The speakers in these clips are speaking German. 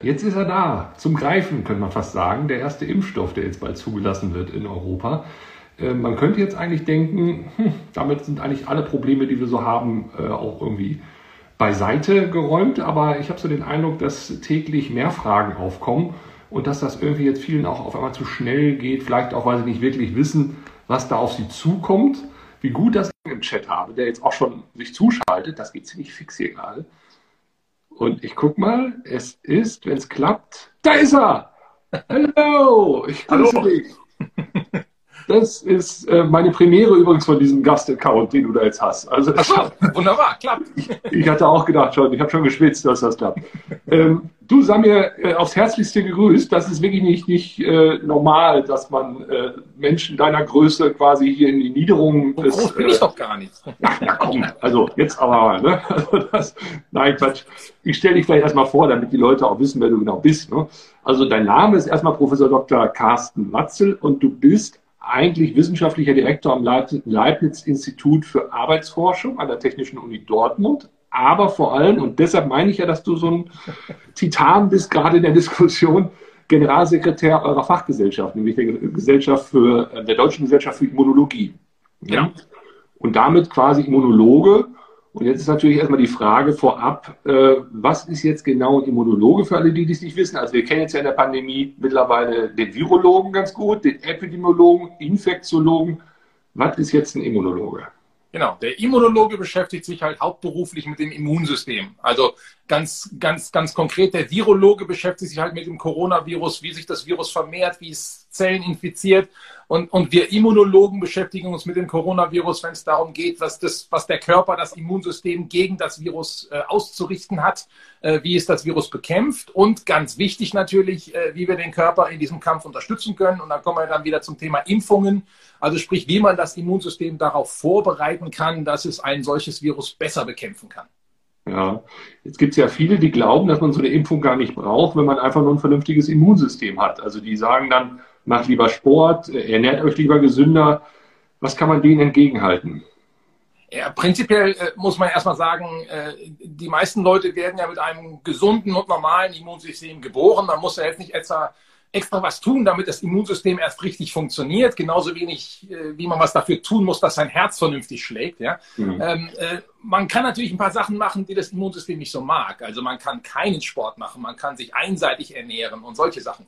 Jetzt ist er da, zum Greifen, könnte man fast sagen. Der erste Impfstoff, der jetzt bald zugelassen wird in Europa. Äh, man könnte jetzt eigentlich denken, hm, damit sind eigentlich alle Probleme, die wir so haben, äh, auch irgendwie beiseite geräumt. Aber ich habe so den Eindruck, dass täglich mehr Fragen aufkommen und dass das irgendwie jetzt vielen auch auf einmal zu schnell geht. Vielleicht auch, weil sie nicht wirklich wissen, was da auf sie zukommt. Wie gut, dass ich im Chat habe, der jetzt auch schon sich zuschaltet. Das geht ziemlich fix hier gerade. Und ich guck mal, es ist, wenn es klappt, da ist er! Hallo, ich grüße Hallo. dich. Das ist äh, meine Premiere übrigens von diesem Gast-Account, den du da jetzt hast. Also so, wunderbar, klappt. Ich, ich, hatte auch gedacht schon, ich habe schon geschwitzt, dass das klappt. Ähm, du, Samir, äh, aufs Herzlichste gegrüßt. Das ist wirklich nicht, nicht äh, normal, dass man äh, Menschen deiner Größe quasi hier in die Niederung des... Groß bin ich äh, doch gar nicht. Na, na komm, also jetzt aber, ne? Also das, nein, Quatsch. Ich stelle dich vielleicht erstmal vor, damit die Leute auch wissen, wer du genau bist. Ne? Also dein Name ist erstmal Professor Dr. Carsten Watzel und du bist eigentlich wissenschaftlicher Direktor am Leibniz-Institut für Arbeitsforschung an der Technischen Uni Dortmund. Aber vor allem, und deshalb meine ich ja, dass du so ein Titan bist, gerade in der Diskussion, Generalsekretär eurer Fachgesellschaft, nämlich der Gesellschaft für, der Deutschen Gesellschaft für Immunologie. Ja. Und damit quasi Immunologe und jetzt ist natürlich erstmal die Frage vorab, äh, was ist jetzt genau ein Immunologe für alle, die es nicht wissen? Also wir kennen jetzt ja in der Pandemie mittlerweile den Virologen ganz gut, den Epidemiologen, Infektiologen. Was ist jetzt ein Immunologe? Genau, der Immunologe beschäftigt sich halt hauptberuflich mit dem Immunsystem. Also ganz, ganz, ganz konkret, der Virologe beschäftigt sich halt mit dem Coronavirus, wie sich das Virus vermehrt, wie es Zellen infiziert. Und, und wir Immunologen beschäftigen uns mit dem Coronavirus, wenn es darum geht, was, das, was der Körper, das Immunsystem gegen das Virus äh, auszurichten hat, äh, wie es das Virus bekämpft und ganz wichtig natürlich, äh, wie wir den Körper in diesem Kampf unterstützen können. Und dann kommen wir dann wieder zum Thema Impfungen. Also sprich, wie man das Immunsystem darauf vorbereiten kann, dass es ein solches Virus besser bekämpfen kann. Ja, jetzt gibt es ja viele, die glauben, dass man so eine Impfung gar nicht braucht, wenn man einfach nur ein vernünftiges Immunsystem hat. Also die sagen dann, macht lieber Sport, ernährt euch lieber gesünder. Was kann man denen entgegenhalten? Ja, prinzipiell äh, muss man erstmal sagen, äh, die meisten Leute werden ja mit einem gesunden und normalen Immunsystem geboren. Man muss ja jetzt nicht extra, extra was tun, damit das Immunsystem erst richtig funktioniert. Genauso wenig, äh, wie man was dafür tun muss, dass sein Herz vernünftig schlägt. Ja? Mhm. Ähm, äh, man kann natürlich ein paar Sachen machen, die das Immunsystem nicht so mag. Also man kann keinen Sport machen, man kann sich einseitig ernähren und solche Sachen.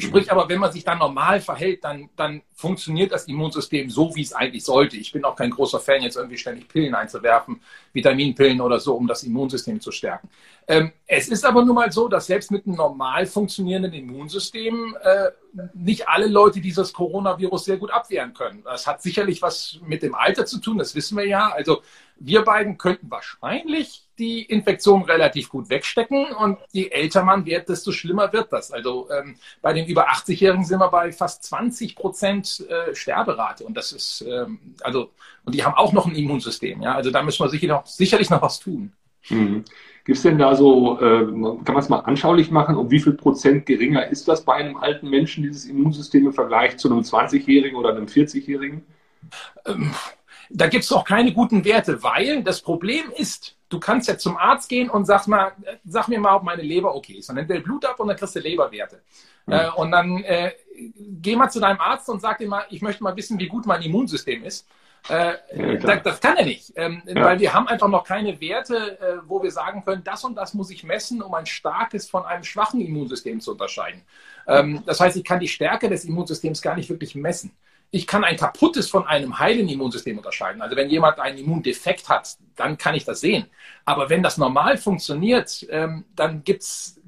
Sprich aber, wenn man sich dann normal verhält, dann, dann funktioniert das Immunsystem so, wie es eigentlich sollte. Ich bin auch kein großer Fan, jetzt irgendwie ständig Pillen einzuwerfen, Vitaminpillen oder so, um das Immunsystem zu stärken. Ähm, es ist aber nun mal so, dass selbst mit einem normal funktionierenden Immunsystem äh, nicht alle Leute dieses Coronavirus sehr gut abwehren können. Das hat sicherlich was mit dem Alter zu tun, das wissen wir ja. Also wir beiden könnten wahrscheinlich die Infektion relativ gut wegstecken und je älter man wird, desto schlimmer wird das. Also ähm, bei den über 80-Jährigen sind wir bei fast 20 Prozent äh, Sterberate und das ist ähm, also und die haben auch noch ein Immunsystem. Ja, also da müssen wir sicherlich noch, sicherlich noch was tun. Mhm. Gibt es denn da so, äh, kann man es mal anschaulich machen, um wie viel Prozent geringer ist das bei einem alten Menschen, dieses Immunsystem im Vergleich zu einem 20-Jährigen oder einem 40-Jährigen? Ähm, da gibt es auch keine guten Werte, weil das Problem ist, du kannst ja zum Arzt gehen und sag mal, sag mir mal, ob meine Leber okay ist. Und dann nimmt Blut ab und dann kriegst du Leberwerte. Mhm. Äh, und dann äh, geh mal zu deinem Arzt und sag dir mal, ich möchte mal wissen, wie gut mein Immunsystem ist. Äh, ja, das, das, kann er nicht, ähm, ja. weil wir haben einfach noch keine Werte, äh, wo wir sagen können, das und das muss ich messen, um ein starkes von einem schwachen Immunsystem zu unterscheiden. Ähm, das heißt, ich kann die Stärke des Immunsystems gar nicht wirklich messen ich kann ein kaputtes von einem heilen Immunsystem unterscheiden. Also wenn jemand einen Immundefekt hat, dann kann ich das sehen. Aber wenn das normal funktioniert, ähm, dann gibt's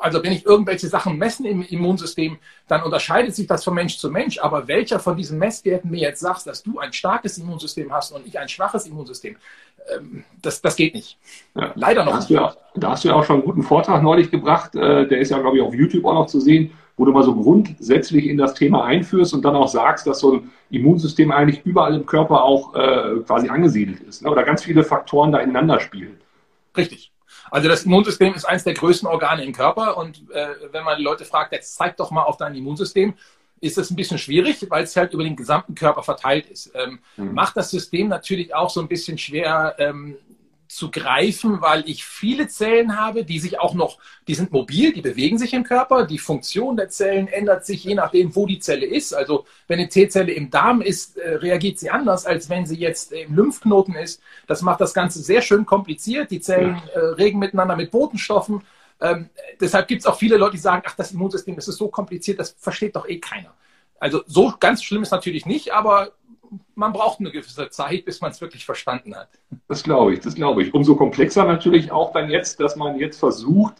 also wenn ich irgendwelche Sachen messen im Immunsystem, dann unterscheidet sich das von Mensch zu Mensch. Aber welcher von diesen Messwerten mir jetzt sagt, dass du ein starkes Immunsystem hast und ich ein schwaches Immunsystem, ähm, das, das geht nicht. Ja. Leider noch da nicht. Ja, da hast du ja auch schon einen guten Vortrag neulich gebracht. Äh, der ist ja, glaube ich, auf YouTube auch noch zu sehen wo du mal so grundsätzlich in das Thema einführst und dann auch sagst, dass so ein Immunsystem eigentlich überall im Körper auch äh, quasi angesiedelt ist ne? oder ganz viele Faktoren da ineinander spielen. Richtig. Also das Immunsystem ist eines der größten Organe im Körper und äh, wenn man die Leute fragt, jetzt zeig doch mal auf dein Immunsystem, ist das ein bisschen schwierig, weil es halt über den gesamten Körper verteilt ist. Ähm, mhm. Macht das System natürlich auch so ein bisschen schwer, ähm, zu greifen, weil ich viele Zellen habe, die sich auch noch, die sind mobil, die bewegen sich im Körper. Die Funktion der Zellen ändert sich je nachdem, wo die Zelle ist. Also wenn eine T-Zelle im Darm ist, äh, reagiert sie anders, als wenn sie jetzt im Lymphknoten ist. Das macht das Ganze sehr schön kompliziert. Die Zellen äh, regen miteinander mit Botenstoffen. Ähm, deshalb gibt es auch viele Leute, die sagen, ach, das Immunsystem, das ist so kompliziert, das versteht doch eh keiner. Also so ganz schlimm ist natürlich nicht, aber man braucht eine gewisse Zeit, bis man es wirklich verstanden hat. Das glaube ich, das glaube ich. Umso komplexer natürlich auch dann jetzt, dass man jetzt versucht,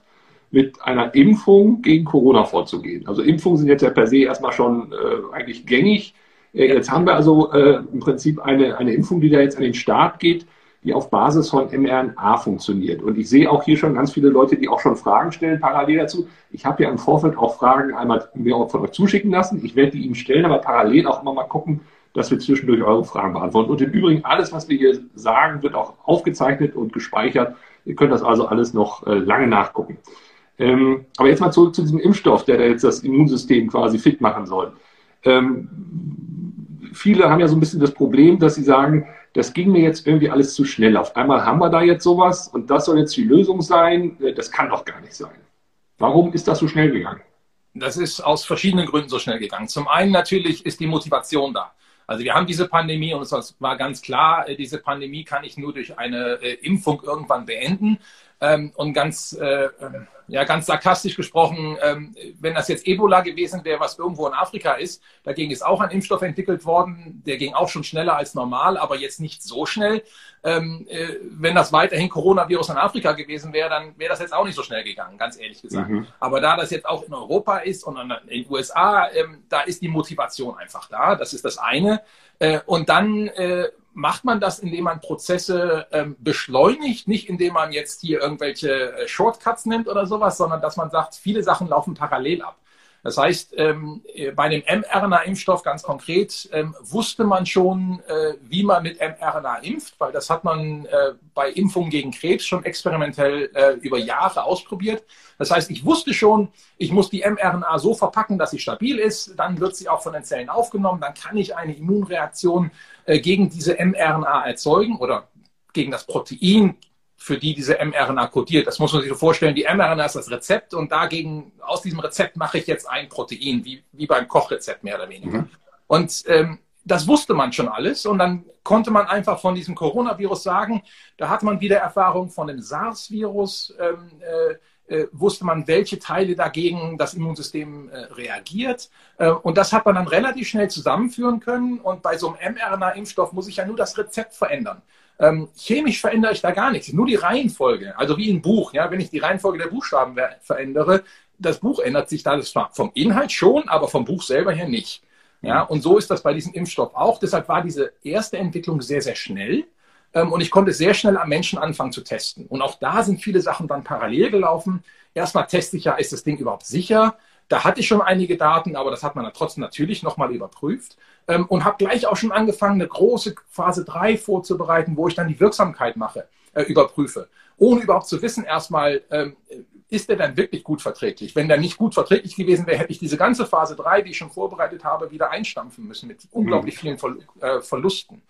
mit einer Impfung gegen Corona vorzugehen. Also Impfungen sind jetzt ja per se erstmal schon äh, eigentlich gängig. Äh, jetzt haben wir also äh, im Prinzip eine, eine Impfung, die da jetzt an den Start geht, die auf Basis von mRNA funktioniert. Und ich sehe auch hier schon ganz viele Leute, die auch schon Fragen stellen parallel dazu. Ich habe ja im Vorfeld auch Fragen einmal mir von euch zuschicken lassen. Ich werde die Ihnen stellen, aber parallel auch immer mal gucken, dass wir zwischendurch eure Fragen beantworten. Und im Übrigen, alles, was wir hier sagen, wird auch aufgezeichnet und gespeichert. Ihr könnt das also alles noch äh, lange nachgucken. Ähm, aber jetzt mal zurück zu diesem Impfstoff, der da jetzt das Immunsystem quasi fit machen soll. Ähm, viele haben ja so ein bisschen das Problem, dass sie sagen, das ging mir jetzt irgendwie alles zu schnell. Auf einmal haben wir da jetzt sowas und das soll jetzt die Lösung sein. Äh, das kann doch gar nicht sein. Warum ist das so schnell gegangen? Das ist aus verschiedenen Gründen so schnell gegangen. Zum einen natürlich ist die Motivation da. Also wir haben diese Pandemie und es war ganz klar, äh, diese Pandemie kann ich nur durch eine äh, Impfung irgendwann beenden. Ähm, und ganz, äh, ähm, ja, ganz sarkastisch gesprochen, ähm, wenn das jetzt Ebola gewesen wäre, was irgendwo in Afrika ist, dagegen ist auch ein Impfstoff entwickelt worden, der ging auch schon schneller als normal, aber jetzt nicht so schnell. Ähm, äh, wenn das weiterhin Coronavirus in Afrika gewesen wäre, dann wäre das jetzt auch nicht so schnell gegangen, ganz ehrlich gesagt. Mhm. Aber da das jetzt auch in Europa ist und in den USA, ähm, da ist die Motivation einfach da. Das ist das eine. Äh, und dann äh, macht man das, indem man Prozesse ähm, beschleunigt, nicht indem man jetzt hier irgendwelche äh, Shortcuts nimmt oder sowas, sondern dass man sagt, viele Sachen laufen parallel ab. Das heißt, ähm, bei dem mRNA-Impfstoff ganz konkret ähm, wusste man schon, äh, wie man mit mRNA impft, weil das hat man äh, bei Impfungen gegen Krebs schon experimentell äh, über Jahre ausprobiert. Das heißt, ich wusste schon, ich muss die mRNA so verpacken, dass sie stabil ist, dann wird sie auch von den Zellen aufgenommen, dann kann ich eine Immunreaktion äh, gegen diese mRNA erzeugen oder gegen das Protein, für die diese mRNA kodiert. Das muss man sich so vorstellen. Die mRNA ist das Rezept und dagegen, aus diesem Rezept mache ich jetzt ein Protein, wie, wie beim Kochrezept mehr oder weniger. Mhm. Und ähm, das wusste man schon alles und dann konnte man einfach von diesem Coronavirus sagen, da hat man wieder Erfahrung von dem SARS-Virus, ähm, äh, äh, wusste man, welche Teile dagegen das Immunsystem äh, reagiert. Äh, und das hat man dann relativ schnell zusammenführen können. Und bei so einem mRNA-Impfstoff muss ich ja nur das Rezept verändern. Ähm, chemisch verändere ich da gar nichts, nur die Reihenfolge. Also wie ein Buch, ja, wenn ich die Reihenfolge der Buchstaben verändere, das Buch ändert sich da das vom Inhalt schon, aber vom Buch selber her nicht. Ja, und so ist das bei diesem Impfstoff auch. Deshalb war diese erste Entwicklung sehr, sehr schnell. Ähm, und ich konnte sehr schnell am Menschen anfangen zu testen. Und auch da sind viele Sachen dann parallel gelaufen. Erstmal teste ich ja, ist das Ding überhaupt sicher? Da hatte ich schon einige Daten, aber das hat man dann trotzdem natürlich nochmal überprüft ähm, und habe gleich auch schon angefangen, eine große Phase 3 vorzubereiten, wo ich dann die Wirksamkeit mache, äh, überprüfe, ohne überhaupt zu wissen erstmal, ähm, ist der dann wirklich gut verträglich? Wenn der nicht gut verträglich gewesen wäre, hätte ich diese ganze Phase 3, die ich schon vorbereitet habe, wieder einstampfen müssen mit unglaublich vielen äh, Verlusten.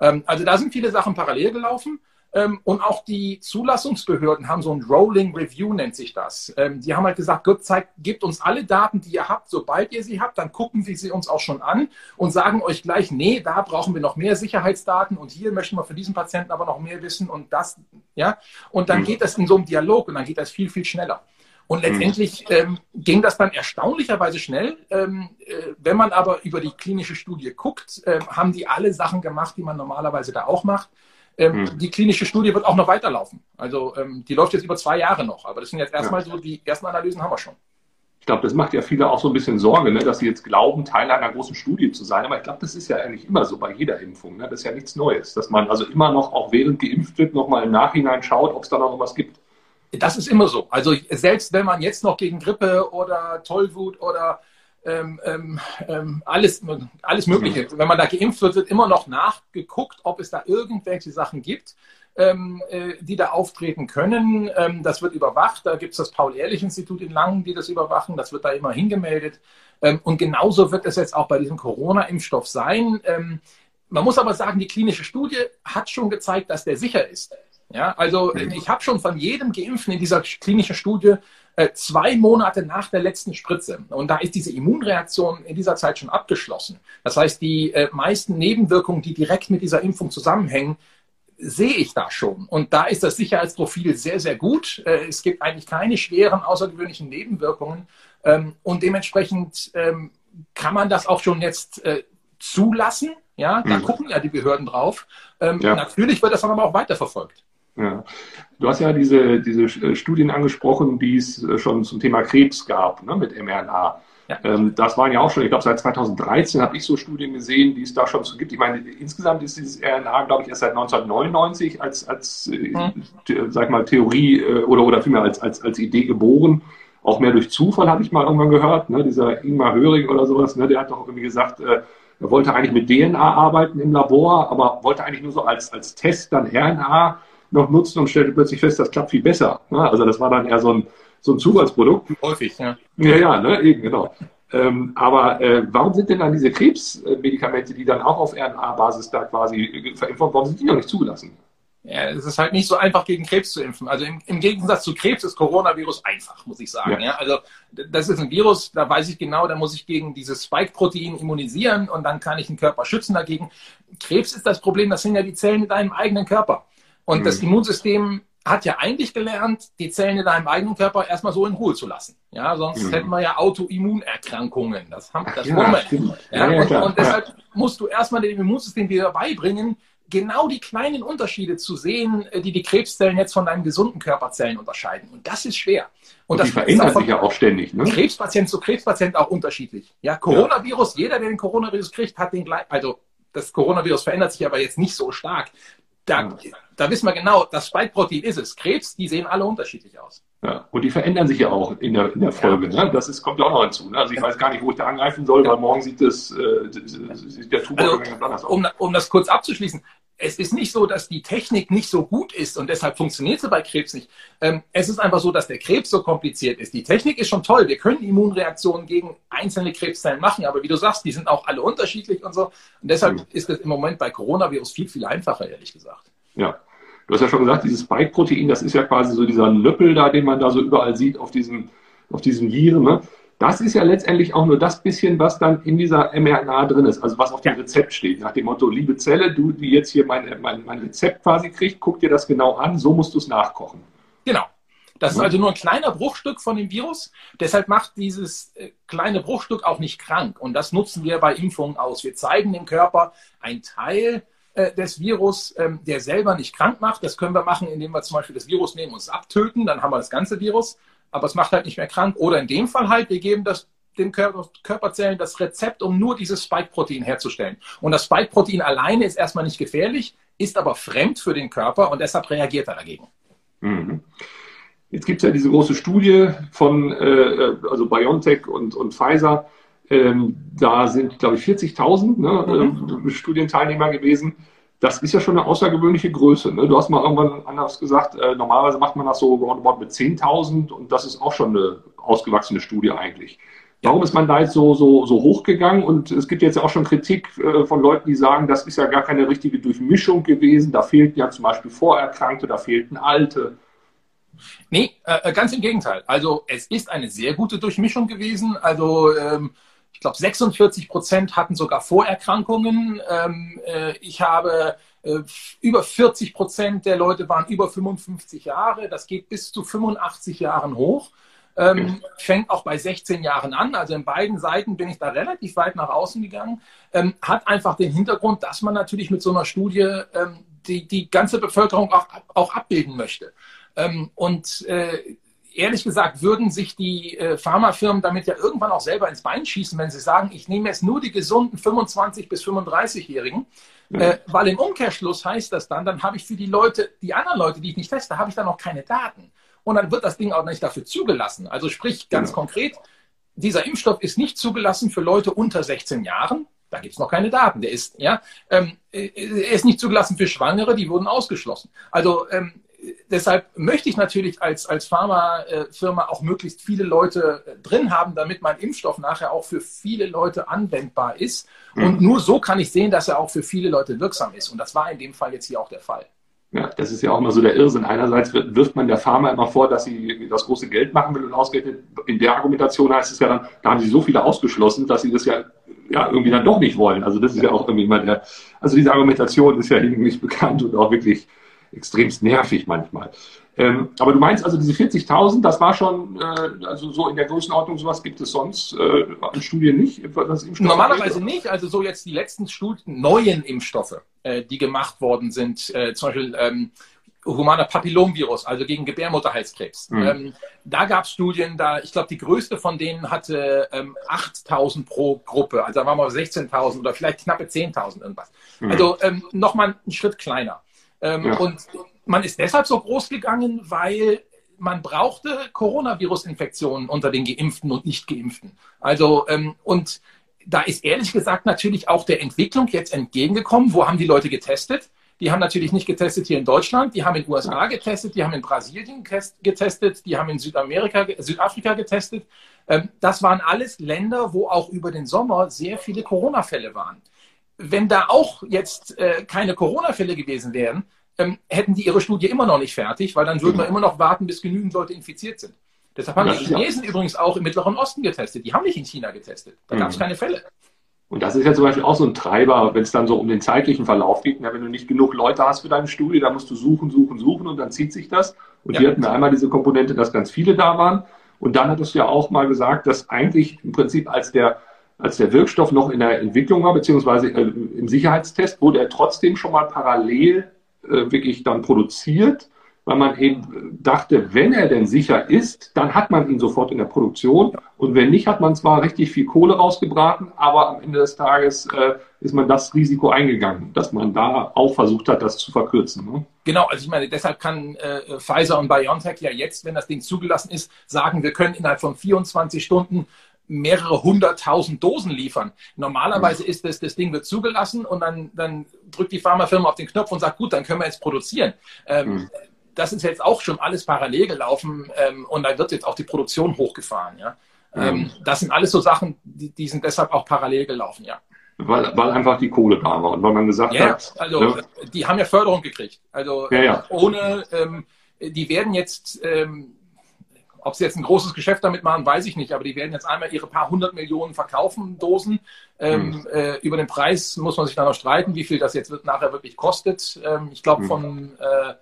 Ähm, also da sind viele Sachen parallel gelaufen. Ähm, und auch die Zulassungsbehörden haben so ein Rolling Review, nennt sich das. Ähm, die haben halt gesagt, Gott zeigt, gebt uns alle Daten, die ihr habt. Sobald ihr sie habt, dann gucken wir sie uns auch schon an und sagen euch gleich, nee, da brauchen wir noch mehr Sicherheitsdaten und hier möchten wir für diesen Patienten aber noch mehr wissen und das, ja. Und dann mhm. geht das in so einem Dialog und dann geht das viel, viel schneller. Und letztendlich mhm. ähm, ging das dann erstaunlicherweise schnell. Ähm, äh, wenn man aber über die klinische Studie guckt, äh, haben die alle Sachen gemacht, die man normalerweise da auch macht. Ähm, hm. Die klinische Studie wird auch noch weiterlaufen. Also ähm, die läuft jetzt über zwei Jahre noch. Aber das sind jetzt erstmal ja. so, die ersten Analysen haben wir schon. Ich glaube, das macht ja viele auch so ein bisschen Sorge, ne, dass sie jetzt glauben, Teil einer großen Studie zu sein. Aber ich glaube, das ist ja eigentlich immer so bei jeder Impfung. Ne? Das ist ja nichts Neues, dass man also immer noch, auch während geimpft wird, nochmal im Nachhinein schaut, ob es da noch was gibt. Das ist immer so. Also selbst wenn man jetzt noch gegen Grippe oder Tollwut oder ähm, ähm, ähm, alles, alles Mögliche. Wenn man da geimpft wird, wird immer noch nachgeguckt, ob es da irgendwelche Sachen gibt, ähm, äh, die da auftreten können. Ähm, das wird überwacht. Da gibt es das Paul-Ehrlich-Institut in Langen, die das überwachen. Das wird da immer hingemeldet. Ähm, und genauso wird es jetzt auch bei diesem Corona-Impfstoff sein. man muss aber sagen, die klinische Studie hat schon gezeigt, dass der sicher ist. Ja, also ich habe schon von jedem Geimpften in dieser klinischen Studie äh, zwei Monate nach der letzten Spritze. Und da ist diese Immunreaktion in dieser Zeit schon abgeschlossen. Das heißt, die äh, meisten Nebenwirkungen, die direkt mit dieser Impfung zusammenhängen, sehe ich da schon. Und da ist das Sicherheitsprofil sehr, sehr gut. Äh, es gibt eigentlich keine schweren, außergewöhnlichen Nebenwirkungen. Ähm, und dementsprechend ähm, kann man das auch schon jetzt zulassen. Ja, da mhm. gucken ja die Behörden drauf. Ähm, ja. Natürlich wird das dann aber auch weiterverfolgt. Ja. Du hast ja diese, diese äh, Studien angesprochen, die es schon zum Thema Krebs gab, ne, mit mRNA. Ja. Ähm, das waren ja auch schon, ich glaube, seit 2013 habe ich so Studien gesehen, die es da schon so gibt. Ich meine, insgesamt ist dieses RNA, glaube ich, erst seit 1999 als, als mhm. sag mal, Theorie äh, oder, oder vielmehr als, als, als Idee geboren. Auch mehr durch Zufall habe ich mal irgendwann gehört. Ne? Dieser Ingmar Höring oder sowas, ne? der hat doch irgendwie gesagt, äh, er wollte eigentlich mit DNA arbeiten im Labor, aber wollte eigentlich nur so als, als Test dann RNA noch nutzen und stellte plötzlich fest, das klappt viel besser. Ne? Also das war dann eher so ein, so ein Zufallsprodukt. Häufig, ja. Ja, ja, ne? eben, genau. Ähm, aber äh, warum sind denn dann diese Krebsmedikamente, die dann auch auf RNA-Basis da quasi verimpft warum sind die noch nicht zugelassen? Ja, es ist halt nicht so einfach, gegen Krebs zu impfen. Also im, im Gegensatz zu Krebs ist Coronavirus einfach, muss ich sagen. Ja. ja. Also das ist ein Virus, da weiß ich genau, da muss ich gegen dieses Spike-Protein immunisieren und dann kann ich den Körper schützen dagegen. Krebs ist das Problem, das sind ja die Zellen in deinem eigenen Körper. Und mhm. das Immunsystem hat ja eigentlich gelernt, die Zellen in deinem eigenen Körper erstmal so in Ruhe zu lassen. Ja, sonst mhm. hätten wir ja Autoimmunerkrankungen. Das haben das ja, wollen Ja, ja, und, und, deshalb musst du erstmal dem Immunsystem wieder beibringen, genau die kleinen Unterschiede zu sehen, äh, die die Krebszellen jetzt von deinen gesunden Körperzellen unterscheiden. Und das ist schwer. Und, und das verändert sich ja auch ständig. Ne? Krebspatient zu Krebspatient auch unterschiedlich. Ja, Coronavirus, jeder, der den Coronavirus kriegt, hat den gleich, also das Coronavirus verändert sich aber jetzt nicht so stark. Da, da wissen wir genau, das Spike-Protein ist es. Krebs, die sehen alle unterschiedlich aus. Ja, und die verändern sich ja auch in der, in der Folge. Ja. Ne? Das ist, kommt ja auch noch hinzu. Ne? Also ich weiß gar nicht, wo ich da angreifen soll, ja. weil morgen sieht, das, äh, sieht der Tumor also, ganz anders aus. Um, um das kurz abzuschließen, es ist nicht so, dass die Technik nicht so gut ist und deshalb funktioniert sie bei Krebs nicht. Ähm, es ist einfach so, dass der Krebs so kompliziert ist. Die Technik ist schon toll. Wir können Immunreaktionen gegen einzelne Krebszellen machen, aber wie du sagst, die sind auch alle unterschiedlich und so. Und deshalb mhm. ist es im Moment bei Coronavirus viel, viel einfacher, ehrlich gesagt. Ja. Du hast ja schon gesagt, dieses Spike-Protein, das ist ja quasi so dieser Nöppel da, den man da so überall sieht auf diesem, auf diesem Viren. Ne? Das ist ja letztendlich auch nur das bisschen, was dann in dieser mRNA drin ist, also was auf dem Rezept steht. Nach dem Motto, liebe Zelle, du, die jetzt hier mein, mein, mein Rezept quasi kriegt, guck dir das genau an, so musst du es nachkochen. Genau. Das ist also nur ein kleiner Bruchstück von dem Virus. Deshalb macht dieses äh, kleine Bruchstück auch nicht krank. Und das nutzen wir bei Impfungen aus. Wir zeigen dem Körper ein Teil äh, des Virus, ähm, der selber nicht krank macht. Das können wir machen, indem wir zum Beispiel das Virus nehmen und es abtöten. Dann haben wir das ganze Virus aber es macht halt nicht mehr krank. Oder in dem Fall halt, wir geben das den Körperzellen das Rezept, um nur dieses Spike-Protein herzustellen. Und das Spike-Protein alleine ist erstmal nicht gefährlich, ist aber fremd für den Körper und deshalb reagiert er dagegen. Mhm. Jetzt gibt es ja diese große Studie von äh, also BioNTech und, und Pfizer. Ähm, da sind, glaube ich, 40.000 ne, mhm. äh, Studienteilnehmer gewesen das ist ja schon eine außergewöhnliche Größe. Ne? Du hast mal irgendwann anders gesagt, äh, normalerweise macht man das so roundabout mit 10.000 und das ist auch schon eine ausgewachsene Studie eigentlich. Warum ist man da jetzt so, so, so hochgegangen? Und es gibt jetzt auch schon Kritik äh, von Leuten, die sagen, das ist ja gar keine richtige Durchmischung gewesen. Da fehlten ja zum Beispiel Vorerkrankte, da fehlten Alte. Nee, äh, ganz im Gegenteil. Also es ist eine sehr gute Durchmischung gewesen. Also ähm, ich glaube, 46 Prozent hatten sogar Vorerkrankungen. Ähm, äh, ich habe äh, über 40 Prozent der Leute waren über 55 Jahre. Das geht bis zu 85 Jahren hoch. Ähm, fängt auch bei 16 Jahren an. Also in beiden Seiten bin ich da relativ weit nach außen gegangen. Ähm, hat einfach den Hintergrund, dass man natürlich mit so einer Studie ähm, die, die ganze Bevölkerung auch, auch abbilden möchte. Ähm, und äh, ehrlich gesagt würden sich die äh, Pharmafirmen damit ja irgendwann auch selber ins Bein schießen, wenn sie sagen, ich nehme jetzt nur die gesunden 25 bis 35-Jährigen, ja. äh, weil im Umkehrschluss heißt das dann, dann habe ich für die Leute, die anderen Leute, die ich nicht teste, habe ich dann auch keine Daten. Und dann wird das Ding auch nicht dafür zugelassen. Also sprich ganz ja. konkret, dieser Impfstoff ist nicht zugelassen für Leute unter 16 Jahren. Da gibt es noch keine Daten. Der ist, ja, ähm, äh, er ist nicht zugelassen für Schwangere, die wurden ausgeschlossen. Also ähm, deshalb möchte ich natürlich als, als Pharmafirma auch möglichst viele Leute äh, drin haben, damit mein Impfstoff nachher auch für viele Leute anwendbar ist. Mhm. Und nur so kann ich sehen, dass er auch für viele Leute wirksam ist. Und das war in dem Fall jetzt hier auch der Fall. Ja, das ist ja auch immer so der Irrsinn. Einerseits wirft man der Pharma immer vor, dass sie das große Geld machen will und ausgerechnet in der Argumentation heißt es ja dann, da haben sie so viele ausgeschlossen, dass sie das ja, ja irgendwie dann doch nicht wollen. Also das ist ja auch irgendwie immer der, also diese Argumentation ist ja irgendwie bekannt und auch wirklich extremst nervig manchmal. Ähm, aber du meinst also diese 40.000, das war schon, äh, also so in der Größenordnung, sowas gibt es sonst äh, an Studien nicht? Normalerweise nicht. Also so jetzt die letzten Studien, neuen Impfstoffe, äh, die gemacht worden sind, äh, zum Beispiel ähm, humaner Papillomvirus, also gegen Gebärmutterhalskrebs. Mhm. Ähm, da gab es Studien, da ich glaube, die größte von denen hatte ähm, 8.000 pro Gruppe, also da waren wir 16.000 oder vielleicht knappe 10.000 irgendwas. Mhm. Also ähm, nochmal einen Schritt kleiner. Ähm, ja. Und man ist deshalb so groß gegangen, weil man brauchte Coronavirus-Infektionen unter den Geimpften und Nicht-Geimpften. Also, ähm, und da ist ehrlich gesagt natürlich auch der Entwicklung jetzt entgegengekommen. Wo haben die Leute getestet? Die haben natürlich nicht getestet hier in Deutschland, die haben in den USA getestet, die haben in Brasilien getestet, die haben in Südamerika, Südafrika getestet. Ähm, das waren alles Länder, wo auch über den Sommer sehr viele Corona-Fälle waren. Wenn da auch jetzt äh, keine Corona-Fälle gewesen wären, ähm, hätten die ihre Studie immer noch nicht fertig, weil dann würden wir immer noch warten, bis genügend Leute infiziert sind. Deshalb haben die Chinesen ja. übrigens auch im Mittleren Osten getestet. Die haben nicht in China getestet. Da gab es mhm. keine Fälle. Und das ist ja zum Beispiel auch so ein Treiber, wenn es dann so um den zeitlichen Verlauf geht. Ja, wenn du nicht genug Leute hast für deine Studie, dann musst du suchen, suchen, suchen und dann zieht sich das. Und ja. hier hatten wir einmal diese Komponente, dass ganz viele da waren. Und dann hattest du ja auch mal gesagt, dass eigentlich im Prinzip als der, als der Wirkstoff noch in der Entwicklung war, beziehungsweise äh, im Sicherheitstest, wurde er trotzdem schon mal parallel äh, wirklich dann produziert, weil man eben dachte, wenn er denn sicher ist, dann hat man ihn sofort in der Produktion. Und wenn nicht, hat man zwar richtig viel Kohle rausgebraten, aber am Ende des Tages äh, ist man das Risiko eingegangen, dass man da auch versucht hat, das zu verkürzen. Ne? Genau, also ich meine, deshalb kann äh, Pfizer und BioNTech ja jetzt, wenn das Ding zugelassen ist, sagen, wir können innerhalb von 24 Stunden mehrere hunderttausend Dosen liefern. Normalerweise ist das, das Ding wird zugelassen und dann, dann drückt die Pharmafirma auf den Knopf und sagt, gut, dann können wir jetzt produzieren. Ähm, mhm. Das ist jetzt auch schon alles parallel gelaufen ähm, und da wird jetzt auch die Produktion hochgefahren. Ja? Ähm, mhm. Das sind alles so Sachen, die, die sind deshalb auch parallel gelaufen, ja. Weil, weil einfach die Kohle da war und weil man gesagt ja, hat. Also ne? die haben ja Förderung gekriegt. Also ja, ja. ohne, ähm, die werden jetzt ähm, ob sie jetzt ein großes Geschäft damit machen, weiß ich nicht, aber die werden jetzt einmal ihre paar hundert Millionen verkaufen, Dosen. Ähm, mhm. äh, über den Preis muss man sich dann noch streiten, wie viel das jetzt wird, nachher wirklich kostet. Ähm, ich glaube, mhm. von äh,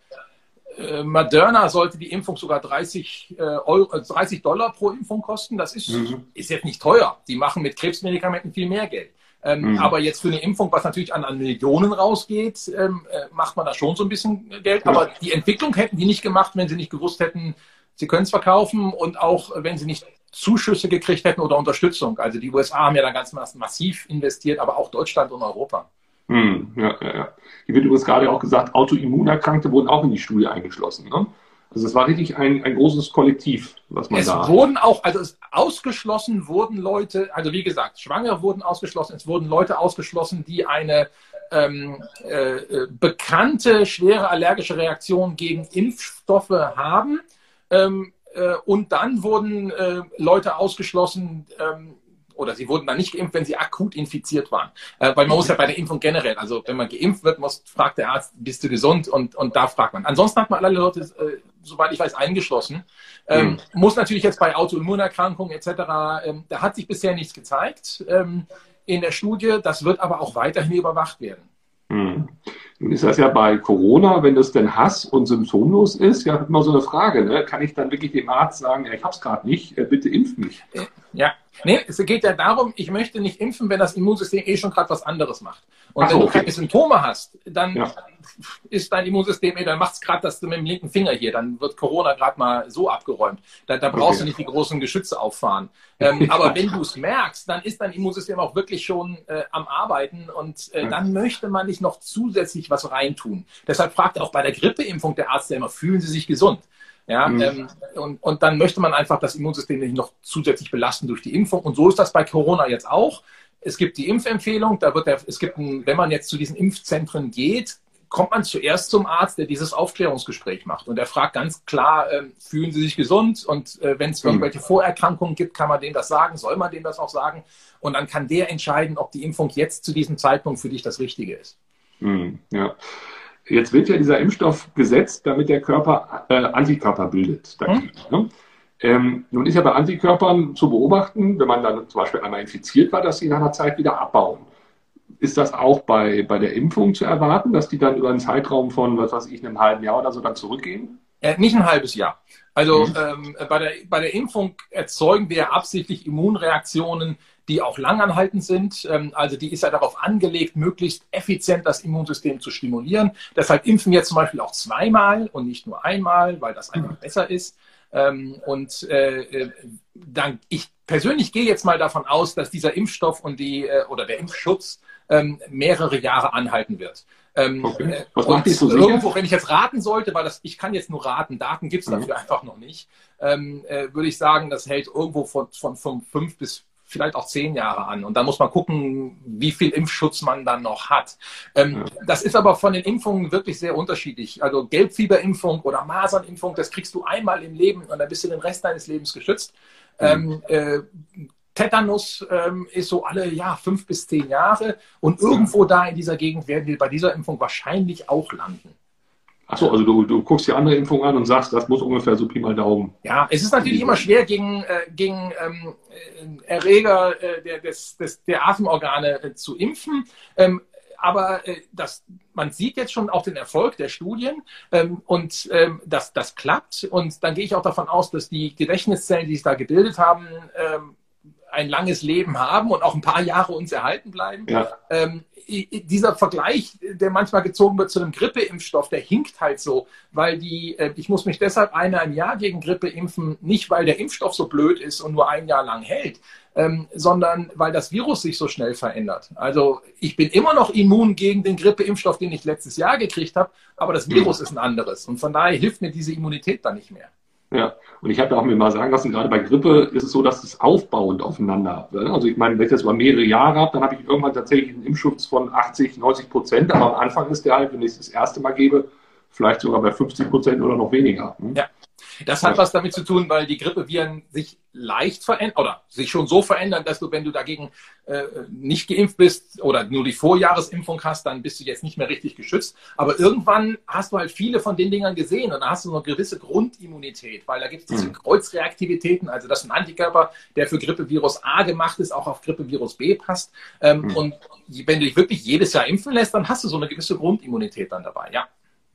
äh, Moderna sollte die Impfung sogar 30, äh, Euro, 30 Dollar pro Impfung kosten. Das ist, mhm. ist jetzt nicht teuer. Die machen mit Krebsmedikamenten viel mehr Geld. Ähm, mhm. Aber jetzt für eine Impfung, was natürlich an, an Millionen rausgeht, ähm, äh, macht man da schon so ein bisschen Geld. Aber die Entwicklung hätten die nicht gemacht, wenn sie nicht gewusst hätten, Sie können es verkaufen und auch wenn Sie nicht Zuschüsse gekriegt hätten oder Unterstützung. Also die USA haben ja dann ganz massiv investiert, aber auch Deutschland und Europa. Hm, ja, ja, ja. Hier wird übrigens gerade auch gesagt, Autoimmunerkrankte wurden auch in die Studie eingeschlossen. Ne? Also es war richtig ein, ein großes Kollektiv, was man es da. Es wurden auch, also es, ausgeschlossen wurden Leute, also wie gesagt, Schwangere wurden ausgeschlossen, es wurden Leute ausgeschlossen, die eine ähm, äh, bekannte schwere allergische Reaktion gegen Impfstoffe haben ähm, äh, und dann wurden äh, Leute ausgeschlossen, ähm, oder sie wurden dann nicht geimpft, wenn sie akut infiziert waren. Äh, weil man muss ja bei der Impfung generell, also wenn man geimpft wird, muss, fragt der Arzt, bist du gesund? Und, und da fragt man. Ansonsten hat man alle Leute, äh, soweit ich weiß, eingeschlossen. Ähm, mhm. Muss natürlich jetzt bei Autoimmunerkrankungen etc., ähm, da hat sich bisher nichts gezeigt ähm, in der Studie. Das wird aber auch weiterhin überwacht werden. Mhm. Nun ist das ja bei Corona, wenn das denn Hass und symptomlos ist, ja immer so eine Frage. Ne? Kann ich dann wirklich dem Arzt sagen, ja, ich habe es gerade nicht, äh, bitte impf mich? Ja, nee, es geht ja darum, ich möchte nicht impfen, wenn das Immunsystem eh schon gerade was anderes macht. Und so, wenn du okay. keine Symptome hast, dann ja. ist dein Immunsystem, ey, dann macht es gerade das mit dem linken Finger hier, dann wird Corona gerade mal so abgeräumt. Da, da brauchst okay. du nicht die großen Geschütze auffahren. Ähm, aber wenn du es merkst, dann ist dein Immunsystem auch wirklich schon äh, am Arbeiten und äh, dann möchte man nicht noch zusätzlich was reintun. Deshalb fragt auch bei der Grippeimpfung der Arzt ja immer, fühlen Sie sich gesund? Ja, mhm. ähm, und, und dann möchte man einfach das Immunsystem nicht noch zusätzlich belasten durch die Impfung. Und so ist das bei Corona jetzt auch. Es gibt die Impfempfehlung, da wird der, es gibt ein, wenn man jetzt zu diesen Impfzentren geht, kommt man zuerst zum Arzt, der dieses Aufklärungsgespräch macht. Und er fragt ganz klar, äh, fühlen Sie sich gesund? Und äh, wenn es mhm. irgendwelche Vorerkrankungen gibt, kann man dem das sagen, soll man dem das auch sagen? Und dann kann der entscheiden, ob die Impfung jetzt zu diesem Zeitpunkt für dich das Richtige ist. Mhm, ja. Jetzt wird ja dieser Impfstoff gesetzt, damit der Körper äh, Antikörper bildet dagegen. Hm. Ne? Ähm, nun ist ja bei Antikörpern zu beobachten, wenn man dann zum Beispiel einmal infiziert war, dass sie nach einer Zeit wieder abbauen. Ist das auch bei, bei der Impfung zu erwarten, dass die dann über einen Zeitraum von, was weiß ich, einem halben Jahr oder so dann zurückgehen? Äh, nicht ein halbes Jahr. Also mhm. ähm, bei, der, bei der Impfung erzeugen wir absichtlich Immunreaktionen, die auch langanhaltend sind. Ähm, also die ist ja darauf angelegt, möglichst effizient das Immunsystem zu stimulieren. Deshalb impfen wir zum Beispiel auch zweimal und nicht nur einmal, weil das einfach mhm. besser ist. Ähm, und äh, äh, dann, ich persönlich gehe jetzt mal davon aus, dass dieser Impfstoff und die äh, oder der Impfschutz ähm, mehrere Jahre anhalten wird. Okay. So irgendwo, wenn ich jetzt raten sollte, weil das, ich kann jetzt nur raten, Daten gibt es dafür mhm. einfach noch nicht, ähm, äh, würde ich sagen, das hält irgendwo von, von, von fünf bis vielleicht auch zehn Jahre an. Und da muss man gucken, wie viel Impfschutz man dann noch hat. Ähm, ja. Das ist aber von den Impfungen wirklich sehr unterschiedlich. Also Gelbfieberimpfung oder Masernimpfung, das kriegst du einmal im Leben und dann bist du den Rest deines Lebens geschützt. Mhm. Ähm, äh, Tetanus ähm, ist so alle ja, fünf bis zehn Jahre und irgendwo da in dieser Gegend werden wir bei dieser Impfung wahrscheinlich auch landen. Achso, also du, du guckst die andere Impfung an und sagst, das muss ungefähr so Pi mal Daumen. Ja, es ist natürlich immer schwer gegen, äh, gegen ähm, äh, Erreger äh, der, des, des, der Atemorgane äh, zu impfen. Ähm, aber äh, das, man sieht jetzt schon auch den Erfolg der Studien ähm, und ähm, das, das klappt. Und dann gehe ich auch davon aus, dass die Gedächtniszellen, die sich da gebildet haben, ähm, ein langes Leben haben und auch ein paar Jahre uns erhalten bleiben. Ja. Ähm, dieser Vergleich, der manchmal gezogen wird zu einem Grippeimpfstoff, der hinkt halt so, weil die, äh, ich muss mich deshalb einmal im Jahr gegen Grippe impfen, nicht weil der Impfstoff so blöd ist und nur ein Jahr lang hält, ähm, sondern weil das Virus sich so schnell verändert. Also ich bin immer noch immun gegen den Grippeimpfstoff, den ich letztes Jahr gekriegt habe, aber das Virus mhm. ist ein anderes und von daher hilft mir diese Immunität dann nicht mehr. Ja, und ich habe auch mir mal sagen lassen, gerade bei Grippe ist es so, dass es aufbauend aufeinander. Ne? Also ich meine, wenn ich das über mehrere Jahre habe, dann habe ich irgendwann tatsächlich einen Impfschutz von 80, 90 Prozent. Aber am Anfang ist der halt, wenn ich es das erste Mal gebe, vielleicht sogar bei 50 Prozent oder noch weniger. Hm? Ja. Das hat was damit zu tun, weil die Grippeviren sich leicht verändern oder sich schon so verändern, dass du, wenn du dagegen äh, nicht geimpft bist oder nur die Vorjahresimpfung hast, dann bist du jetzt nicht mehr richtig geschützt. Aber irgendwann hast du halt viele von den Dingern gesehen und da hast du eine gewisse Grundimmunität, weil da gibt es diese mhm. Kreuzreaktivitäten, also das ist ein Antikörper, der für Grippevirus A gemacht ist, auch auf Grippevirus B passt. Ähm, mhm. Und wenn du dich wirklich jedes Jahr impfen lässt, dann hast du so eine gewisse Grundimmunität dann dabei, ja.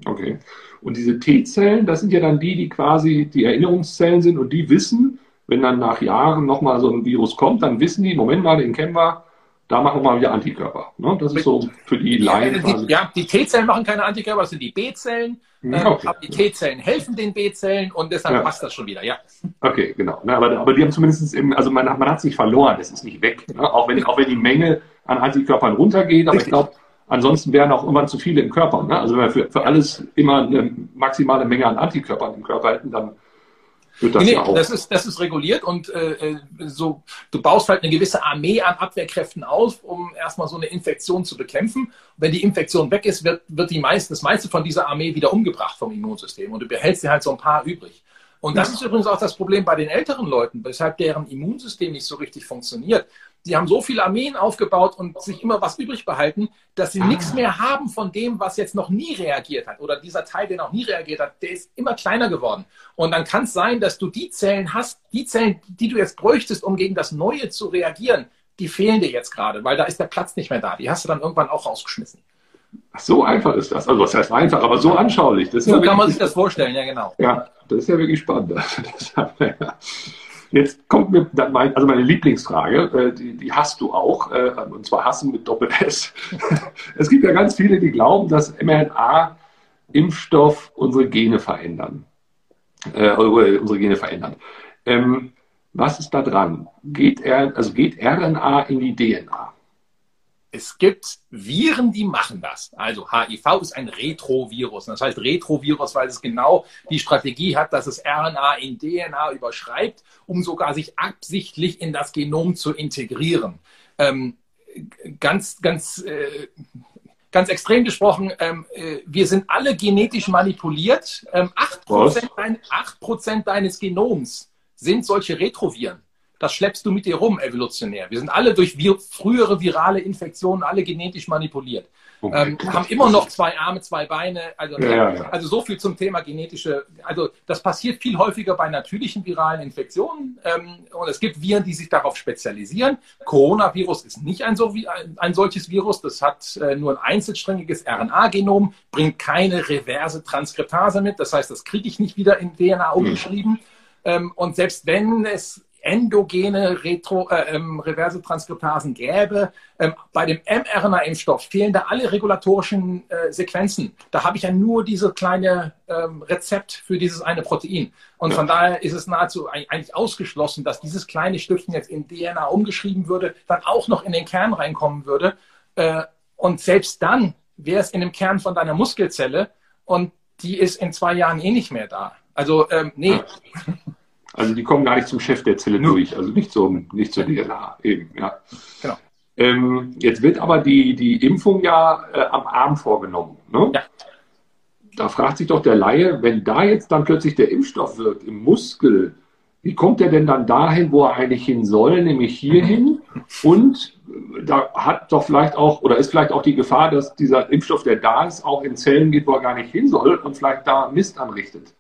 Okay. Und diese T-Zellen, das sind ja dann die, die quasi die Erinnerungszellen sind und die wissen, wenn dann nach Jahren nochmal so ein Virus kommt, dann wissen die, Moment mal, den kennen wir, da machen wir mal wieder Antikörper. Ne? Das ist so für die Laien. Die, ja, die T-Zellen machen keine Antikörper, das sind die B-Zellen. Ähm, okay. aber die T-Zellen helfen den B-Zellen und deshalb ja. passt das schon wieder, ja. Okay, genau. Aber, aber die haben zumindest, im, also man, man hat sich verloren, das ist nicht weg. Ne? Auch, wenn, auch wenn die Menge an Antikörpern runtergeht, aber Richtig. ich glaube, Ansonsten wären auch irgendwann zu viele im Körper. Ne? Also wenn wir für, für alles immer eine maximale Menge an Antikörpern im Körper hätten, dann wird das nee, ja auch. Das ist, das ist reguliert und äh, äh, so, du baust halt eine gewisse Armee an Abwehrkräften auf, um erstmal so eine Infektion zu bekämpfen. Und wenn die Infektion weg ist, wird, wird die meiste, das meiste von dieser Armee wieder umgebracht vom Immunsystem und du behältst dir halt so ein paar übrig. Und das ist übrigens auch das Problem bei den älteren Leuten, weshalb deren Immunsystem nicht so richtig funktioniert. Die haben so viele Armeen aufgebaut und sich immer was übrig behalten, dass sie ah. nichts mehr haben von dem, was jetzt noch nie reagiert hat. Oder dieser Teil, der noch nie reagiert hat, der ist immer kleiner geworden. Und dann kann es sein, dass du die Zellen hast, die Zellen, die du jetzt bräuchtest, um gegen das Neue zu reagieren, die fehlen dir jetzt gerade, weil da ist der Platz nicht mehr da. Die hast du dann irgendwann auch rausgeschmissen. Ach, so einfach ist das. Also was heißt einfach, aber so anschaulich. Das so ja kann man sich das vorstellen, ja genau. Ja, das ist ja wirklich spannend. Jetzt kommt mir mein, also meine Lieblingsfrage, äh, die, die hast du auch, äh, und zwar hassen mit Doppel-S. Es gibt ja ganz viele, die glauben, dass mRNA-Impfstoff unsere Gene verändern. Äh, unsere Gene verändern. Ähm, was ist da dran? Geht, R, also geht RNA in die DNA? Es gibt Viren, die machen das. Also HIV ist ein Retrovirus. Das heißt Retrovirus, weil es genau die Strategie hat, dass es RNA in DNA überschreibt, um sogar sich absichtlich in das Genom zu integrieren. Ähm, ganz, ganz, äh, ganz extrem gesprochen, ähm, äh, wir sind alle genetisch manipuliert. Ähm, 8%, dein, 8 deines Genoms sind solche Retroviren. Das schleppst du mit dir rum evolutionär. Wir sind alle durch vir frühere virale Infektionen alle genetisch manipuliert. Okay. Ähm, haben immer noch zwei Arme, zwei Beine. Also, ja, ja. also so viel zum Thema genetische. Also das passiert viel häufiger bei natürlichen viralen Infektionen. Ähm, und es gibt Viren, die sich darauf spezialisieren. Coronavirus ist nicht ein, so ein, solches Virus. Das hat äh, nur ein einzelsträngiges RNA-Genom, bringt keine reverse Transkriptase mit. Das heißt, das kriege ich nicht wieder in DNA umgeschrieben. Mhm. Ähm, und selbst wenn es endogene Retro, äh, ähm, reverse Transkriptasen gäbe. Ähm, bei dem mRNA-Impfstoff fehlen da alle regulatorischen äh, Sequenzen. Da habe ich ja nur diese kleine ähm, Rezept für dieses eine Protein. Und von daher ist es nahezu eigentlich ausgeschlossen, dass dieses kleine Stückchen jetzt in DNA umgeschrieben würde, dann auch noch in den Kern reinkommen würde. Äh, und selbst dann wäre es in dem Kern von deiner Muskelzelle und die ist in zwei Jahren eh nicht mehr da. Also, ähm, nee. Ja. Also die kommen gar nicht zum Chef der Zelle Nur. durch, also nicht zum, nicht zur DNA eben, ja. Genau. Ähm, jetzt wird aber die, die Impfung ja äh, am Arm vorgenommen. Ne? Ja. Da fragt sich doch der Laie, wenn da jetzt dann plötzlich der Impfstoff wirkt im Muskel, wie kommt der denn dann dahin, wo er eigentlich hin soll, nämlich hierhin? Und da hat doch vielleicht auch, oder ist vielleicht auch die Gefahr, dass dieser Impfstoff, der da ist, auch in Zellen geht, wo er gar nicht hin soll und vielleicht da Mist anrichtet.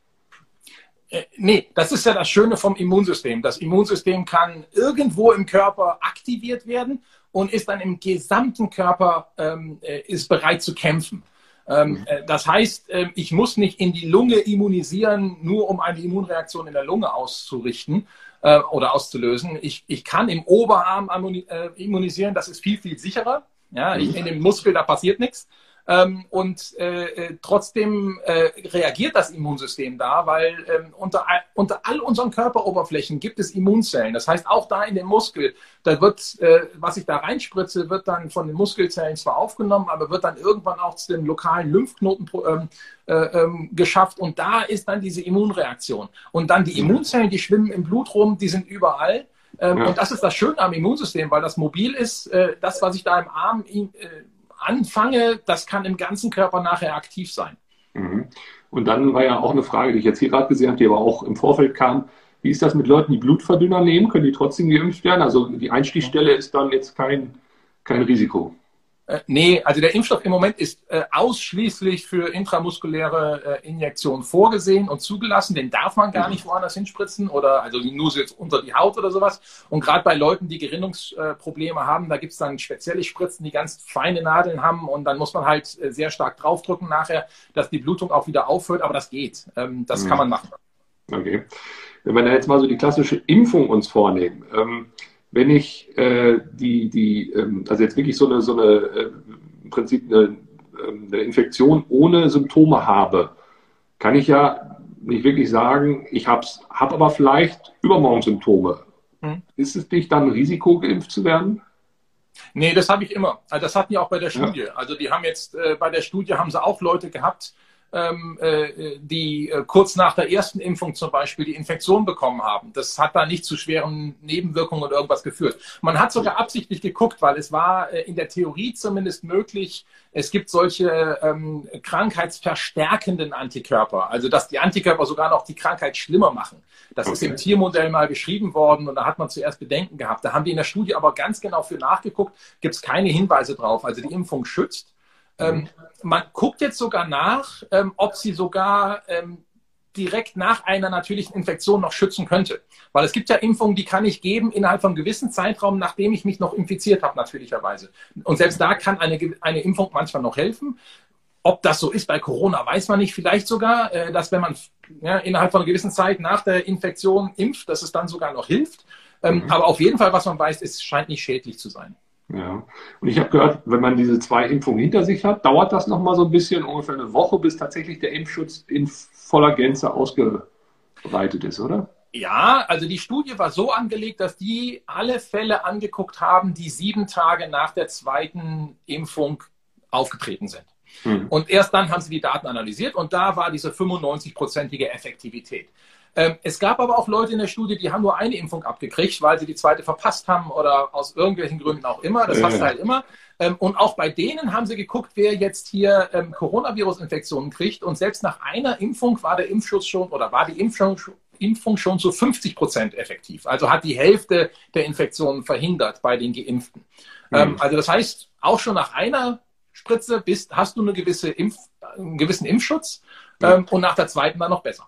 Äh, nee, das ist ja das Schöne vom Immunsystem. Das Immunsystem kann irgendwo im Körper aktiviert werden und ist dann im gesamten Körper ähm, äh, ist bereit zu kämpfen. Ähm, mhm. äh, das heißt, äh, ich muss nicht in die Lunge immunisieren, nur um eine Immunreaktion in der Lunge auszurichten äh, oder auszulösen. Ich, ich kann im Oberarm äh, immunisieren, das ist viel, viel sicherer. Ja, ich, mhm. in dem Muskel, da passiert nichts. Ähm, und äh, äh, trotzdem äh, reagiert das Immunsystem da, weil ähm, unter, unter all unseren Körperoberflächen gibt es Immunzellen. Das heißt, auch da in dem Muskel, da wird, äh, was ich da reinspritze, wird dann von den Muskelzellen zwar aufgenommen, aber wird dann irgendwann auch zu den lokalen Lymphknoten ähm, äh, ähm, geschafft. Und da ist dann diese Immunreaktion. Und dann die Immunzellen, die schwimmen im Blut rum, die sind überall. Ähm, ja. Und das ist das Schöne am Immunsystem, weil das mobil ist. Äh, das, was ich da im Arm anfange, das kann im ganzen Körper nachher aktiv sein. Mhm. Und dann war ja auch eine Frage, die ich jetzt hier gerade gesehen habe, die aber auch im Vorfeld kam. Wie ist das mit Leuten, die Blutverdünner nehmen? Können die trotzdem geimpft werden? Also die Einstichstelle ist dann jetzt kein, kein Risiko. Äh, nee, also der Impfstoff im Moment ist äh, ausschließlich für intramuskuläre äh, Injektionen vorgesehen und zugelassen. Den darf man gar mhm. nicht woanders hinspritzen oder also nur so jetzt unter die Haut oder sowas. Und gerade bei Leuten, die Gerinnungsprobleme äh, haben, da gibt es dann spezielle Spritzen, die ganz feine Nadeln haben und dann muss man halt äh, sehr stark draufdrücken nachher, dass die Blutung auch wieder aufhört. Aber das geht. Ähm, das mhm. kann man machen. Okay. Wenn wir jetzt mal so die klassische Impfung uns vornehmen. Ähm, wenn ich äh, die, die, ähm, also jetzt wirklich so eine, so eine äh, im Prinzip eine, ähm, eine Infektion ohne Symptome habe, kann ich ja nicht wirklich sagen, ich habe hab aber vielleicht übermorgen Symptome. Hm. Ist es nicht dann ein Risiko, geimpft zu werden? Nee, das habe ich immer. Also das hatten die auch bei der Studie. Ja. Also die haben jetzt äh, bei der Studie haben sie auch Leute gehabt, ähm, äh, die äh, kurz nach der ersten Impfung zum Beispiel die Infektion bekommen haben. Das hat da nicht zu schweren Nebenwirkungen oder irgendwas geführt. Man hat sogar absichtlich geguckt, weil es war äh, in der Theorie zumindest möglich, es gibt solche ähm, krankheitsverstärkenden Antikörper, also dass die Antikörper sogar noch die Krankheit schlimmer machen. Das okay. ist im Tiermodell mal beschrieben worden und da hat man zuerst Bedenken gehabt. Da haben die in der Studie aber ganz genau für nachgeguckt, gibt es keine Hinweise drauf. Also die Impfung schützt. Ähm, man guckt jetzt sogar nach, ähm, ob sie sogar ähm, direkt nach einer natürlichen Infektion noch schützen könnte. Weil es gibt ja Impfungen, die kann ich geben innerhalb von einem gewissen Zeitraum, nachdem ich mich noch infiziert habe, natürlicherweise. Und selbst da kann eine, eine Impfung manchmal noch helfen. Ob das so ist bei Corona, weiß man nicht. Vielleicht sogar, äh, dass wenn man ja, innerhalb von einer gewissen Zeit nach der Infektion impft, dass es dann sogar noch hilft. Ähm, mhm. Aber auf jeden Fall, was man weiß, es scheint nicht schädlich zu sein. Ja. Und ich habe gehört, wenn man diese zwei Impfungen hinter sich hat, dauert das nochmal so ein bisschen, ungefähr eine Woche, bis tatsächlich der Impfschutz in voller Gänze ausgebreitet ist, oder? Ja, also die Studie war so angelegt, dass die alle Fälle angeguckt haben, die sieben Tage nach der zweiten Impfung aufgetreten sind. Hm. Und erst dann haben sie die Daten analysiert und da war diese 95-prozentige Effektivität. Ähm, es gab aber auch Leute in der Studie, die haben nur eine Impfung abgekriegt, weil sie die zweite verpasst haben oder aus irgendwelchen Gründen auch immer. Das ja. hast du halt immer. Ähm, und auch bei denen haben sie geguckt, wer jetzt hier ähm, Coronavirus-Infektionen kriegt. Und selbst nach einer Impfung war der Impfschutz schon oder war die Impfung, Impfung schon zu 50 Prozent effektiv. Also hat die Hälfte der Infektionen verhindert bei den Geimpften. Mhm. Also das heißt, auch schon nach einer Spritze bist, hast du eine gewisse Impf, einen gewissen Impfschutz ähm, und nach der zweiten dann noch besser.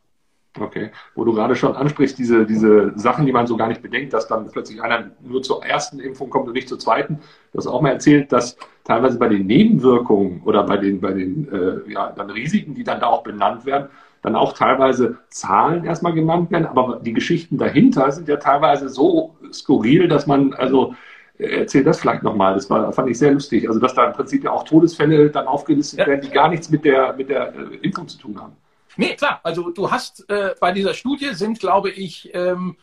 Okay, wo du gerade schon ansprichst, diese, diese Sachen, die man so gar nicht bedenkt, dass dann plötzlich einer nur zur ersten Impfung kommt und nicht zur zweiten. Du hast auch mal erzählt, dass teilweise bei den Nebenwirkungen oder bei den, bei den äh, ja, dann Risiken, die dann da auch benannt werden, dann auch teilweise Zahlen erstmal genannt werden, aber die Geschichten dahinter sind ja teilweise so skurril, dass man, also äh, erzähl das vielleicht nochmal, das war, fand ich sehr lustig, also dass da im Prinzip ja auch Todesfälle dann aufgelistet ja. werden, die gar nichts mit der, mit der äh, Impfung zu tun haben. Nee, klar. Also du hast äh, bei dieser Studie sind, glaube ich, ähm,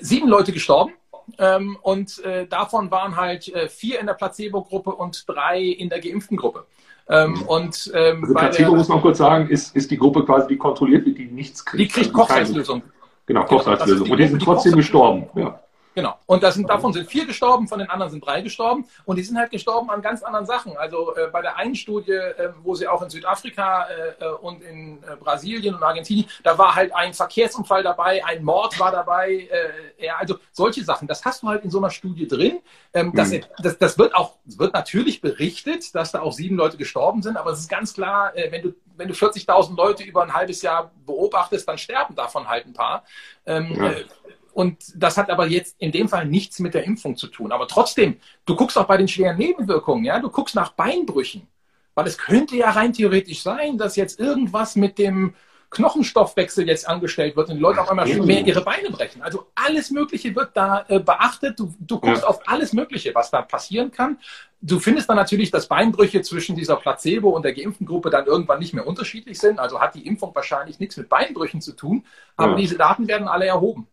sieben Leute gestorben. Ähm, und äh, davon waren halt äh, vier in der Placebo-Gruppe und drei in der geimpften Gruppe. Ähm, mhm. und, ähm, also Placebo der, muss man kurz sagen, ist, ist die Gruppe quasi, die kontrolliert wird, die nichts kriegt. Die kriegt also Kochsalzlösung. Genau, Kochsalzlösung. Genau, und die sind trotzdem gestorben. Ja. Genau. Und das sind, davon sind vier gestorben, von den anderen sind drei gestorben. Und die sind halt gestorben an ganz anderen Sachen. Also äh, bei der einen Studie, äh, wo sie auch in Südafrika äh, äh und in äh, Brasilien und Argentinien, da war halt ein Verkehrsunfall dabei, ein Mord war dabei. Äh, ja, also solche Sachen, das hast du halt in so einer Studie drin. Ähm, das, mhm. das, das wird auch, wird natürlich berichtet, dass da auch sieben Leute gestorben sind. Aber es ist ganz klar, wenn du wenn du 40.000 Leute über ein halbes Jahr beobachtest, dann sterben davon halt ein paar. Ähm, ja. Und das hat aber jetzt in dem Fall nichts mit der Impfung zu tun. Aber trotzdem, du guckst auch bei den schweren Nebenwirkungen, ja, du guckst nach Beinbrüchen. Weil es könnte ja rein theoretisch sein, dass jetzt irgendwas mit dem Knochenstoffwechsel jetzt angestellt wird und die Leute auf einmal schon mehr ihre Beine brechen. Also alles Mögliche wird da äh, beachtet. Du, du guckst ja. auf alles Mögliche, was da passieren kann. Du findest dann natürlich, dass Beinbrüche zwischen dieser Placebo und der geimpften Gruppe dann irgendwann nicht mehr unterschiedlich sind. Also hat die Impfung wahrscheinlich nichts mit Beinbrüchen zu tun. Aber ja. diese Daten werden alle erhoben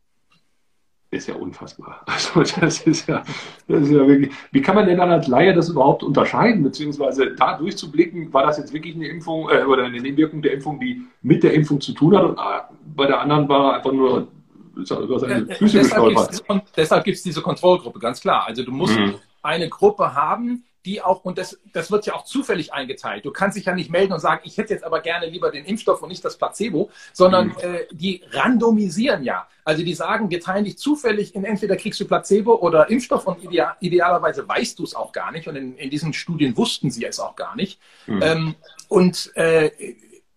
ist ja unfassbar. Also das ist ja, das ist ja wirklich. Wie kann man denn dann als Laie das überhaupt unterscheiden, beziehungsweise da durchzublicken, war das jetzt wirklich eine Impfung äh, oder eine Nebenwirkung der Impfung, die mit der Impfung zu tun hat und äh, bei der anderen war einfach nur über seine Füße gestolpert. Und deshalb gibt es diese Kontrollgruppe, ganz klar. Also du musst mhm. eine Gruppe haben, die auch, und das, das wird ja auch zufällig eingeteilt. Du kannst dich ja nicht melden und sagen, ich hätte jetzt aber gerne lieber den Impfstoff und nicht das Placebo, sondern mhm. äh, die randomisieren ja. Also die sagen, wir teilen dich zufällig in entweder kriegst du Placebo oder Impfstoff und ideal, idealerweise weißt du es auch gar nicht. Und in, in diesen Studien wussten sie es auch gar nicht. Mhm. Ähm, und äh,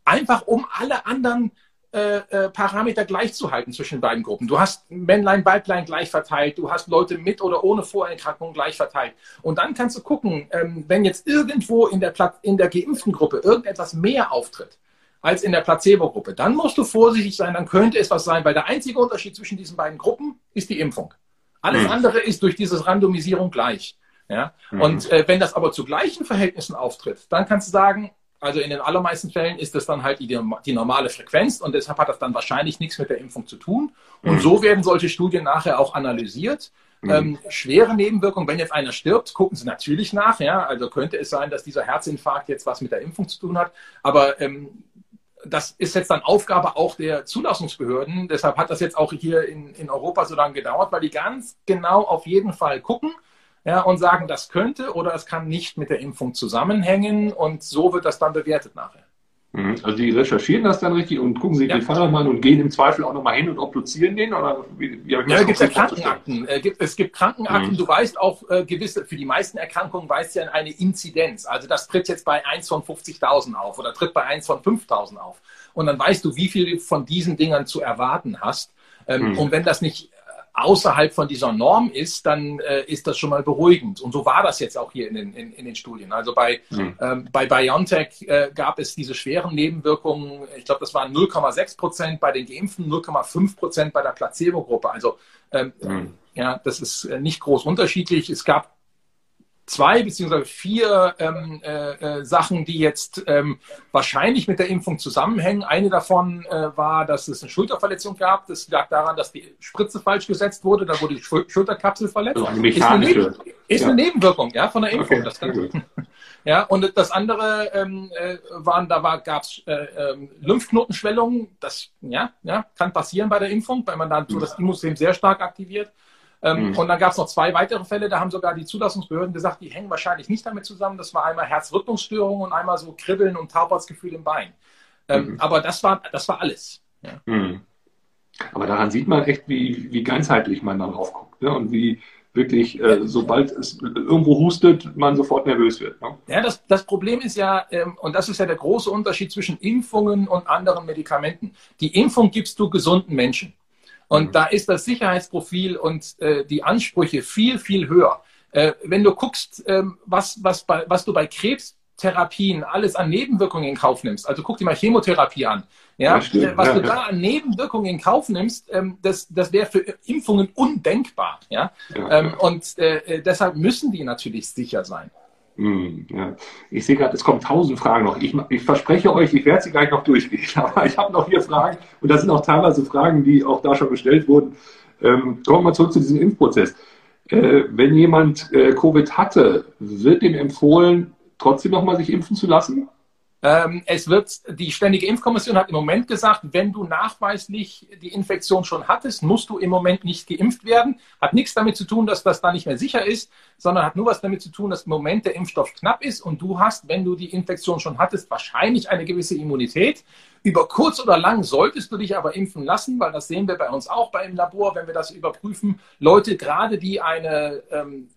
einfach um alle anderen äh, äh, Parameter gleichzuhalten zwischen beiden Gruppen. Du hast Männlein, Weiblein gleich verteilt, du hast Leute mit oder ohne Vorerkrankung gleich verteilt. Und dann kannst du gucken, ähm, wenn jetzt irgendwo in der, in der geimpften Gruppe irgendetwas mehr auftritt als in der Placebo-Gruppe, dann musst du vorsichtig sein, dann könnte es was sein, weil der einzige Unterschied zwischen diesen beiden Gruppen ist die Impfung. Alles mhm. andere ist durch diese Randomisierung gleich. Ja? Mhm. Und äh, wenn das aber zu gleichen Verhältnissen auftritt, dann kannst du sagen, also in den allermeisten Fällen ist das dann halt die, die, normale Frequenz und deshalb hat das dann wahrscheinlich nichts mit der Impfung zu tun. Und mhm. so werden solche Studien nachher auch analysiert. Mhm. Ähm, schwere Nebenwirkungen, wenn jetzt einer stirbt, gucken sie natürlich nach. Ja? Also könnte es sein, dass dieser Herzinfarkt jetzt was mit der Impfung zu tun hat. Aber ähm, das ist jetzt dann Aufgabe auch der Zulassungsbehörden. Deshalb hat das jetzt auch hier in, in Europa so lange gedauert, weil die ganz genau auf jeden Fall gucken, ja, und sagen, das könnte oder es kann nicht mit der Impfung zusammenhängen und so wird das dann bewertet nachher. Mhm. Also die recherchieren das dann richtig und gucken sich ja. den Fall nochmal und gehen im Zweifel auch nochmal hin und obduzieren den? Oder wie, wie ja, es gibt ja Krankenakten. Äh, es gibt Krankenakten, mhm. du weißt auch äh, gewisse, für die meisten Erkrankungen weißt du ja eine Inzidenz. Also das tritt jetzt bei 1 von 50.000 auf oder tritt bei 1 von 5.000 auf. Und dann weißt du, wie viel von diesen Dingern zu erwarten hast. Ähm, mhm. Und wenn das nicht außerhalb von dieser Norm ist, dann äh, ist das schon mal beruhigend. Und so war das jetzt auch hier in den, in, in den Studien. Also bei, mhm. ähm, bei BioNTech äh, gab es diese schweren Nebenwirkungen, ich glaube, das waren 0,6 Prozent bei den Geimpften, 0,5 Prozent bei der Placebo-Gruppe. Also ähm, mhm. ja, das ist äh, nicht groß unterschiedlich. Es gab zwei beziehungsweise vier ähm, äh, äh, Sachen, die jetzt ähm, wahrscheinlich mit der Impfung zusammenhängen. Eine davon äh, war, dass es eine Schulterverletzung gab. Das lag daran, dass die Spritze falsch gesetzt wurde. Da wurde die Schul Schulterkapsel verletzt. Also eine ist, eine, Neben ist ja. eine Nebenwirkung ja, von der Impfung. Okay, das kann, ja, und das andere ähm, äh, waren, da gab es äh, äh, Lymphknotenschwellungen. Das ja, ja, kann passieren bei der Impfung, weil man dann so das Immunsystem sehr stark aktiviert. Ähm, mhm. Und dann gab es noch zwei weitere Fälle, da haben sogar die Zulassungsbehörden gesagt, die hängen wahrscheinlich nicht damit zusammen. Das war einmal Herzrhythmusstörungen und einmal so Kribbeln und Taubheitsgefühl im Bein. Ähm, mhm. Aber das war, das war alles. Ja. Mhm. Aber daran sieht man echt, wie, wie ganzheitlich man darauf guckt ne? und wie wirklich, äh, sobald es irgendwo hustet, man sofort nervös wird. Ne? Ja, das, das Problem ist ja, ähm, und das ist ja der große Unterschied zwischen Impfungen und anderen Medikamenten. Die Impfung gibst du gesunden Menschen. Und mhm. da ist das Sicherheitsprofil und äh, die Ansprüche viel, viel höher. Äh, wenn du guckst, ähm, was, was, bei, was du bei Krebstherapien alles an Nebenwirkungen in Kauf nimmst, also guck dir mal Chemotherapie an, ja, ja was ja, du ja. da an Nebenwirkungen in Kauf nimmst, ähm, das, das wäre für Impfungen undenkbar. Ja? Ähm, und äh, äh, deshalb müssen die natürlich sicher sein. Hm, ja. Ich sehe gerade, es kommen tausend Fragen noch. Ich, ich verspreche euch, ich werde sie gleich noch durchgehen. Aber ich habe noch vier Fragen und das sind auch teilweise Fragen, die auch da schon gestellt wurden. Ähm, kommen wir mal zurück zu diesem Impfprozess. Äh, wenn jemand äh, Covid hatte, wird ihm empfohlen, trotzdem nochmal sich impfen zu lassen? Ähm, es wird, die Ständige Impfkommission hat im Moment gesagt, wenn du nachweislich die Infektion schon hattest, musst du im Moment nicht geimpft werden. Hat nichts damit zu tun, dass das da nicht mehr sicher ist, sondern hat nur was damit zu tun, dass im Moment der Impfstoff knapp ist und du hast, wenn du die Infektion schon hattest, wahrscheinlich eine gewisse Immunität. Über kurz oder lang solltest du dich aber impfen lassen, weil das sehen wir bei uns auch beim Labor, wenn wir das überprüfen. Leute, gerade die eine ähm,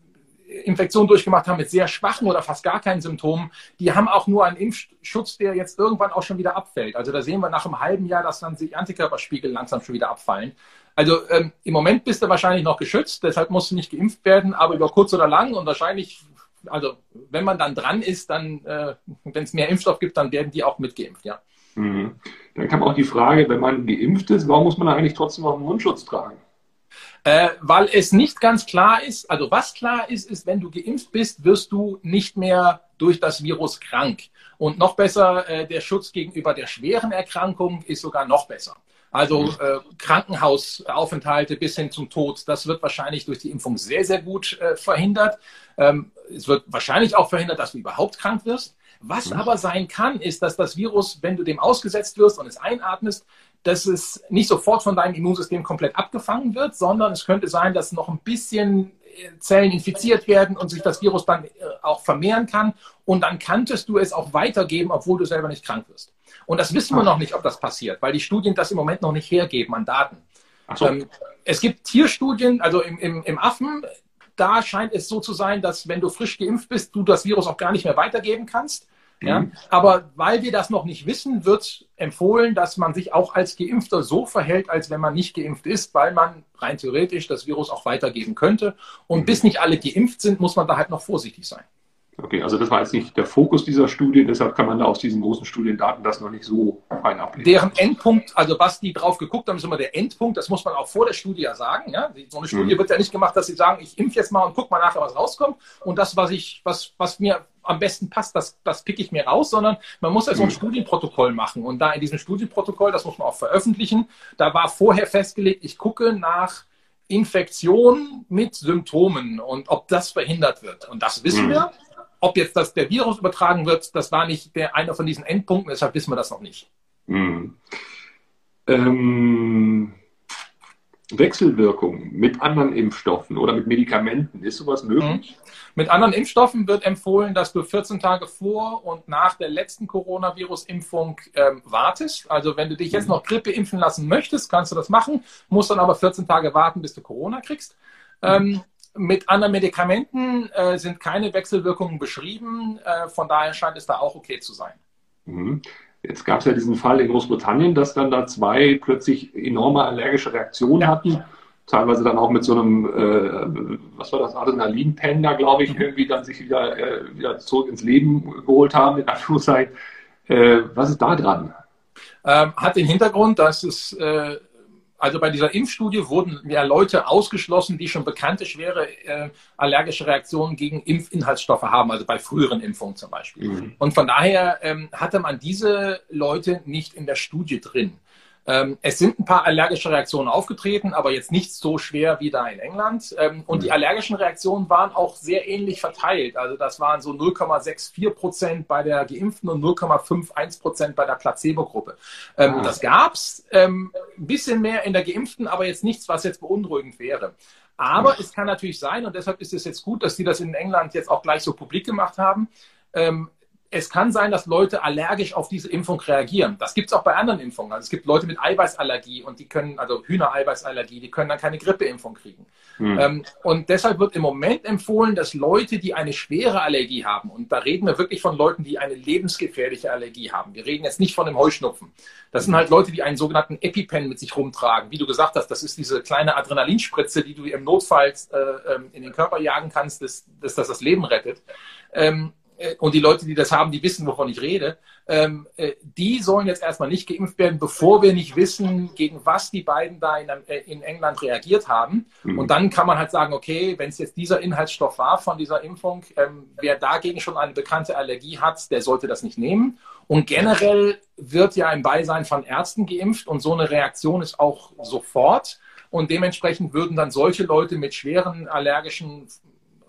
Infektion durchgemacht haben mit sehr schwachen oder fast gar keinen Symptomen, die haben auch nur einen Impfschutz, der jetzt irgendwann auch schon wieder abfällt. Also da sehen wir nach einem halben Jahr, dass dann die Antikörperspiegel langsam schon wieder abfallen. Also ähm, im Moment bist du wahrscheinlich noch geschützt, deshalb musst du nicht geimpft werden, aber über kurz oder lang und wahrscheinlich, also wenn man dann dran ist, dann, äh, wenn es mehr Impfstoff gibt, dann werden die auch mitgeimpft, ja. Mhm. Dann kam auch die Frage, wenn man geimpft ist, warum muss man eigentlich trotzdem noch einen Mundschutz tragen? Äh, weil es nicht ganz klar ist, also was klar ist, ist, wenn du geimpft bist, wirst du nicht mehr durch das Virus krank. Und noch besser, äh, der Schutz gegenüber der schweren Erkrankung ist sogar noch besser. Also äh, Krankenhausaufenthalte bis hin zum Tod, das wird wahrscheinlich durch die Impfung sehr, sehr gut äh, verhindert. Ähm, es wird wahrscheinlich auch verhindert, dass du überhaupt krank wirst. Was mhm. aber sein kann, ist, dass das Virus, wenn du dem ausgesetzt wirst und es einatmest, dass es nicht sofort von deinem Immunsystem komplett abgefangen wird, sondern es könnte sein, dass noch ein bisschen äh, Zellen infiziert werden und sich das Virus dann äh, auch vermehren kann. Und dann kanntest du es auch weitergeben, obwohl du selber nicht krank wirst. Und das wissen wir noch nicht, ob das passiert, weil die Studien das im Moment noch nicht hergeben an Daten. So. Ähm, es gibt Tierstudien, also im, im, im Affen, da scheint es so zu sein, dass wenn du frisch geimpft bist, du das Virus auch gar nicht mehr weitergeben kannst. Ja? Mhm. Aber weil wir das noch nicht wissen, wird empfohlen, dass man sich auch als Geimpfter so verhält, als wenn man nicht geimpft ist, weil man rein theoretisch das Virus auch weitergeben könnte. Und mhm. bis nicht alle geimpft sind, muss man da halt noch vorsichtig sein. Okay, also das war jetzt nicht der Fokus dieser Studie, deshalb kann man da aus diesen großen Studiendaten das noch nicht so fein ablesen. Deren Endpunkt, also was die drauf geguckt haben, ist immer der Endpunkt, das muss man auch vor der Studie ja sagen. Ja? So eine Studie mhm. wird ja nicht gemacht, dass sie sagen, ich impfe jetzt mal und guck mal nachher, was rauskommt. Und das, was ich, was, was mir am besten passt, das, das picke ich mir raus, sondern man muss also ein mhm. Studienprotokoll machen. Und da in diesem Studienprotokoll, das muss man auch veröffentlichen, da war vorher festgelegt, ich gucke nach Infektion mit Symptomen und ob das verhindert wird. Und das wissen mhm. wir. Ob jetzt das, der Virus übertragen wird, das war nicht der, einer von diesen Endpunkten, deshalb wissen wir das noch nicht. Mhm. Ähm, Wechselwirkung mit anderen Impfstoffen oder mit Medikamenten, ist sowas möglich? Mhm. Mit anderen Impfstoffen wird empfohlen, dass du 14 Tage vor und nach der letzten Coronavirus-Impfung ähm, wartest. Also wenn du dich jetzt mhm. noch Grippe impfen lassen möchtest, kannst du das machen, musst dann aber 14 Tage warten, bis du Corona kriegst. Ähm, mit anderen Medikamenten äh, sind keine Wechselwirkungen beschrieben. Äh, von daher scheint es da auch okay zu sein. Mhm. Jetzt gab es ja diesen Fall in Großbritannien, dass dann da zwei plötzlich enorme allergische Reaktionen ja. hatten. Teilweise dann auch mit so einem, äh, was war das, Adrenalin-Pen da, glaube ich, mhm. irgendwie dann sich wieder, äh, wieder zurück ins Leben geholt haben, in Anführungszeichen. Äh, was ist da dran? Ähm, hat den Hintergrund, dass es äh, also bei dieser Impfstudie wurden ja Leute ausgeschlossen, die schon bekannte schwere äh, allergische Reaktionen gegen Impfinhaltsstoffe haben, also bei früheren Impfungen zum Beispiel. Mhm. Und von daher ähm, hatte man diese Leute nicht in der Studie drin. Ähm, es sind ein paar allergische Reaktionen aufgetreten, aber jetzt nicht so schwer wie da in England. Ähm, und die allergischen Reaktionen waren auch sehr ähnlich verteilt. Also das waren so 0,64 Prozent bei der Geimpften und 0,51 Prozent bei der Placebo-Gruppe. Ähm, ah. Das gab's ähm, ein bisschen mehr in der Geimpften, aber jetzt nichts, was jetzt beunruhigend wäre. Aber es kann natürlich sein, und deshalb ist es jetzt gut, dass die das in England jetzt auch gleich so publik gemacht haben, ähm, es kann sein, dass Leute allergisch auf diese Impfung reagieren. Das gibt es auch bei anderen Impfungen. Also es gibt Leute mit Eiweißallergie und die können, also Hühnereiweißallergie, die können dann keine Grippeimpfung kriegen. Mhm. Ähm, und deshalb wird im Moment empfohlen, dass Leute, die eine schwere Allergie haben, und da reden wir wirklich von Leuten, die eine lebensgefährliche Allergie haben. Wir reden jetzt nicht von dem Heuschnupfen. Das sind halt Leute, die einen sogenannten EpiPen mit sich rumtragen. Wie du gesagt hast, das ist diese kleine Adrenalinspritze, die du im Notfall äh, ähm, in den Körper jagen kannst, dass, dass das das Leben rettet. Ähm, äh, und die Leute, die das haben, die wissen, wovon ich rede, ähm, äh, die sollen jetzt erstmal nicht geimpft werden, bevor wir nicht wissen, gegen was die beiden da in, äh, in England reagiert haben. Mhm. Und dann kann man halt sagen, okay, wenn es jetzt dieser Inhaltsstoff war von dieser Impfung, ähm, wer dagegen schon eine bekannte Allergie hat, der sollte das nicht nehmen. Und generell wird ja im Beisein von Ärzten geimpft und so eine Reaktion ist auch sofort. Und dementsprechend würden dann solche Leute mit schweren allergischen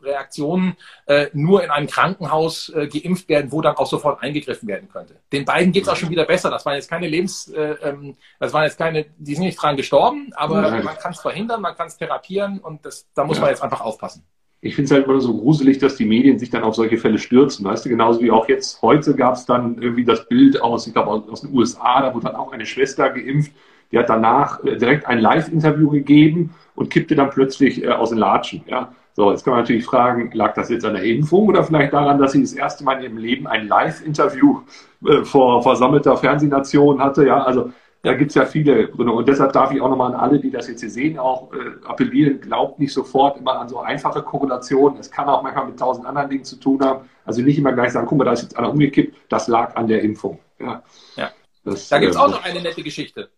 Reaktionen äh, nur in einem Krankenhaus äh, geimpft werden, wo dann auch sofort eingegriffen werden könnte. Den beiden geht es auch schon wieder besser. Das waren jetzt keine Lebens, äh, ähm, das waren jetzt keine, die sind nicht dran gestorben, aber Nein. man kann es verhindern, man kann es therapieren und das, da muss ja. man jetzt einfach aufpassen. Ich finde es halt immer so gruselig, dass die Medien sich dann auf solche Fälle stürzen. Weißt du, genauso wie auch jetzt heute gab es dann irgendwie das Bild aus, ich glaube aus, aus den USA, da wurde dann auch eine Schwester geimpft, die hat danach äh, direkt ein Live-Interview gegeben und kippte dann plötzlich äh, aus den Latschen. Ja? So, jetzt kann man natürlich fragen, lag das jetzt an der Impfung oder vielleicht daran, dass sie das erste Mal in ihrem Leben ein Live-Interview äh, vor versammelter Fernsehnation hatte? Ja, also da gibt es ja viele Gründe. Und deshalb darf ich auch nochmal an alle, die das jetzt hier sehen, auch äh, appellieren, glaubt nicht sofort immer an so einfache Korrelationen. Es kann auch manchmal mit tausend anderen Dingen zu tun haben. Also nicht immer gleich sagen, guck mal, da ist jetzt einer umgekippt, das lag an der Impfung. Ja. ja. Das, da gibt es äh, auch noch eine nette Geschichte.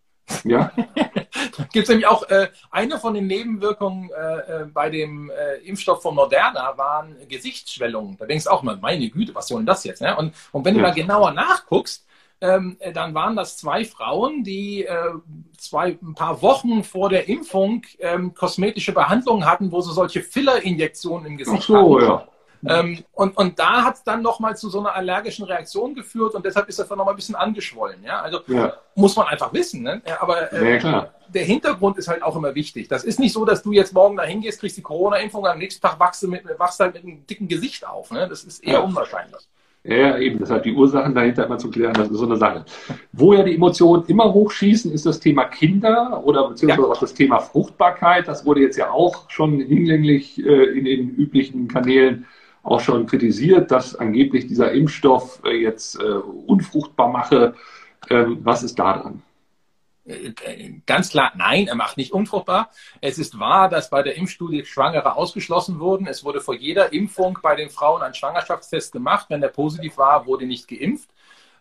Ja. da gibt es nämlich auch äh, eine von den Nebenwirkungen äh, äh, bei dem äh, Impfstoff von Moderna waren Gesichtsschwellungen. Da denkst du auch mal, meine Güte, was soll denn das jetzt? Ne? Und, und wenn ja. du mal genauer nachguckst, ähm, äh, dann waren das zwei Frauen, die äh, zwei, ein paar Wochen vor der Impfung ähm, kosmetische Behandlungen hatten, wo sie solche Fillerinjektionen im Gesicht Ach so, hatten. Ja. Ähm, und, und da hat es dann nochmal zu so einer allergischen Reaktion geführt und deshalb ist das dann nochmal ein bisschen angeschwollen. Ja? Also ja. muss man einfach wissen. Ne? Aber äh, ja, der Hintergrund ist halt auch immer wichtig. Das ist nicht so, dass du jetzt morgen da hingehst, kriegst die Corona-Impfung, am nächsten Tag wachst du mit, wachst halt mit einem dicken Gesicht auf. Ne? Das ist eher unwahrscheinlich. Ja, eben. Deshalb die Ursachen dahinter immer zu klären, das ist so eine Sache. Wo ja die Emotionen immer hochschießen, ist das Thema Kinder oder beziehungsweise ja. auch das Thema Fruchtbarkeit. Das wurde jetzt ja auch schon hinlänglich äh, in den üblichen Kanälen auch schon kritisiert, dass angeblich dieser Impfstoff äh, jetzt äh, unfruchtbar mache. Ähm, was ist da dran? Ganz klar, nein, er macht nicht unfruchtbar. Es ist wahr, dass bei der Impfstudie Schwangere ausgeschlossen wurden. Es wurde vor jeder Impfung bei den Frauen ein Schwangerschaftstest gemacht. Wenn der positiv war, wurde nicht geimpft.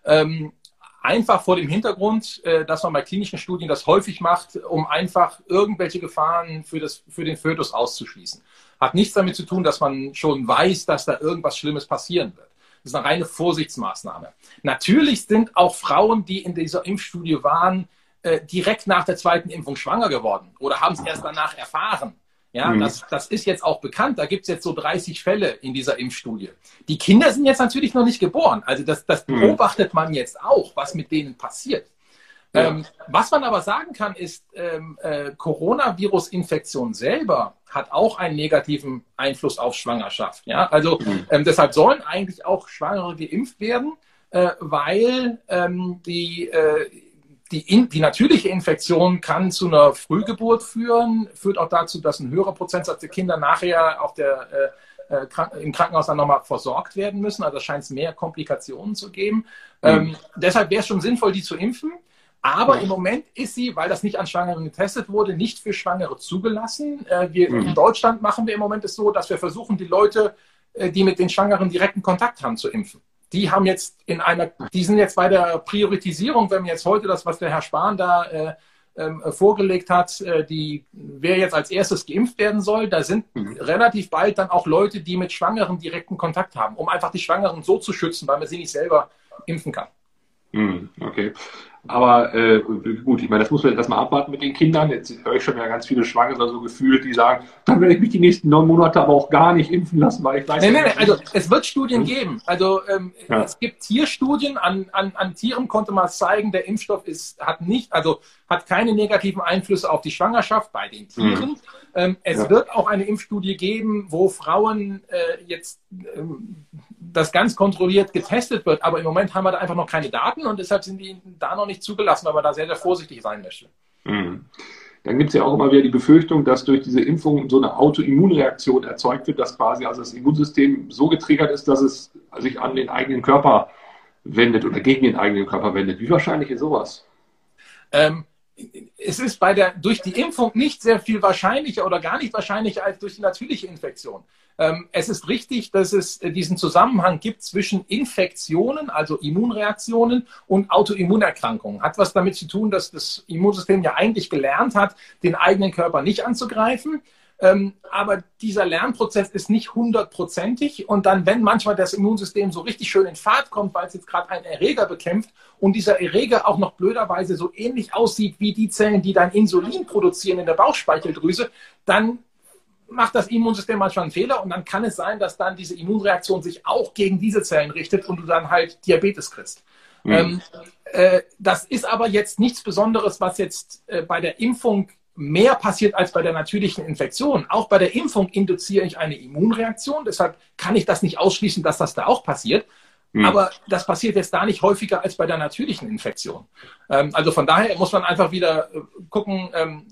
Ähm, einfach vor dem Hintergrund, äh, dass man bei klinischen Studien das häufig macht, um einfach irgendwelche Gefahren für, das, für den Fötus auszuschließen. Hat nichts damit zu tun, dass man schon weiß, dass da irgendwas Schlimmes passieren wird. Das ist eine reine Vorsichtsmaßnahme. Natürlich sind auch Frauen, die in dieser Impfstudie waren, äh, direkt nach der zweiten Impfung schwanger geworden oder haben es erst danach erfahren. Ja, mhm. das, das ist jetzt auch bekannt. Da gibt es jetzt so 30 Fälle in dieser Impfstudie. Die Kinder sind jetzt natürlich noch nicht geboren. Also das, das mhm. beobachtet man jetzt auch, was mit denen passiert. Ja. Ähm, was man aber sagen kann, ist, ähm, äh, Coronavirus-Infektion selber hat auch einen negativen Einfluss auf Schwangerschaft. Ja? Also mhm. ähm, deshalb sollen eigentlich auch Schwangere geimpft werden, äh, weil ähm, die, äh, die, in, die natürliche Infektion kann zu einer Frühgeburt führen, führt auch dazu, dass ein höherer Prozentsatz der Kinder nachher auf der äh, äh im Krankenhaus dann nochmal versorgt werden müssen. Also scheint es mehr Komplikationen zu geben. Mhm. Ähm, deshalb wäre es schon sinnvoll, die zu impfen. Aber im Moment ist sie, weil das nicht an Schwangeren getestet wurde, nicht für Schwangere zugelassen. Äh, wir, mhm. In Deutschland machen wir im Moment es so, dass wir versuchen, die Leute, äh, die mit den Schwangeren direkten Kontakt haben, zu impfen. Die haben jetzt in einer, die sind jetzt bei der Priorisierung, wenn wir jetzt heute das, was der Herr Spahn da äh, ähm, vorgelegt hat, äh, die, wer jetzt als erstes geimpft werden soll, da sind mhm. relativ bald dann auch Leute, die mit Schwangeren direkten Kontakt haben, um einfach die Schwangeren so zu schützen, weil man sie nicht selber impfen kann. Mhm, okay. Aber äh, gut, ich meine, das muss man jetzt erstmal abwarten mit den Kindern. Jetzt höre ich schon ja ganz viele Schwangere so gefühlt, die sagen, dann werde ich mich die nächsten neun Monate aber auch gar nicht impfen lassen, weil ich weiß nee, nee, nee, also es wird Studien hm? geben. Also ähm, ja. es gibt Tierstudien, an, an, an Tieren konnte man zeigen, der Impfstoff ist, hat nicht, also hat keine negativen Einflüsse auf die Schwangerschaft bei den Tieren. Hm. Ähm, es ja. wird auch eine Impfstudie geben, wo Frauen äh, jetzt ähm, das ganz kontrolliert getestet wird. Aber im Moment haben wir da einfach noch keine Daten und deshalb sind die da noch nicht zugelassen, weil man da sehr, sehr vorsichtig sein möchte. Mhm. Dann gibt es ja auch immer wieder die Befürchtung, dass durch diese Impfung so eine Autoimmunreaktion erzeugt wird, dass quasi also das Immunsystem so getriggert ist, dass es sich an den eigenen Körper wendet oder gegen den eigenen Körper wendet. Wie wahrscheinlich ist sowas? Ähm, es ist bei der, durch die Impfung nicht sehr viel wahrscheinlicher oder gar nicht wahrscheinlicher als durch die natürliche Infektion. Ähm, es ist richtig, dass es äh, diesen Zusammenhang gibt zwischen Infektionen, also Immunreaktionen und Autoimmunerkrankungen. Hat was damit zu tun, dass das Immunsystem ja eigentlich gelernt hat, den eigenen Körper nicht anzugreifen. Ähm, aber dieser Lernprozess ist nicht hundertprozentig. Und dann, wenn manchmal das Immunsystem so richtig schön in Fahrt kommt, weil es jetzt gerade einen Erreger bekämpft und dieser Erreger auch noch blöderweise so ähnlich aussieht wie die Zellen, die dann Insulin produzieren in der Bauchspeicheldrüse, dann macht das Immunsystem manchmal einen Fehler und dann kann es sein, dass dann diese Immunreaktion sich auch gegen diese Zellen richtet und du dann halt Diabetes kriegst. Mhm. Ähm, äh, das ist aber jetzt nichts Besonderes, was jetzt äh, bei der Impfung mehr passiert als bei der natürlichen Infektion. Auch bei der Impfung induziere ich eine Immunreaktion. Deshalb kann ich das nicht ausschließen, dass das da auch passiert. Mhm. Aber das passiert jetzt da nicht häufiger als bei der natürlichen Infektion. Ähm, also von daher muss man einfach wieder äh, gucken, ähm,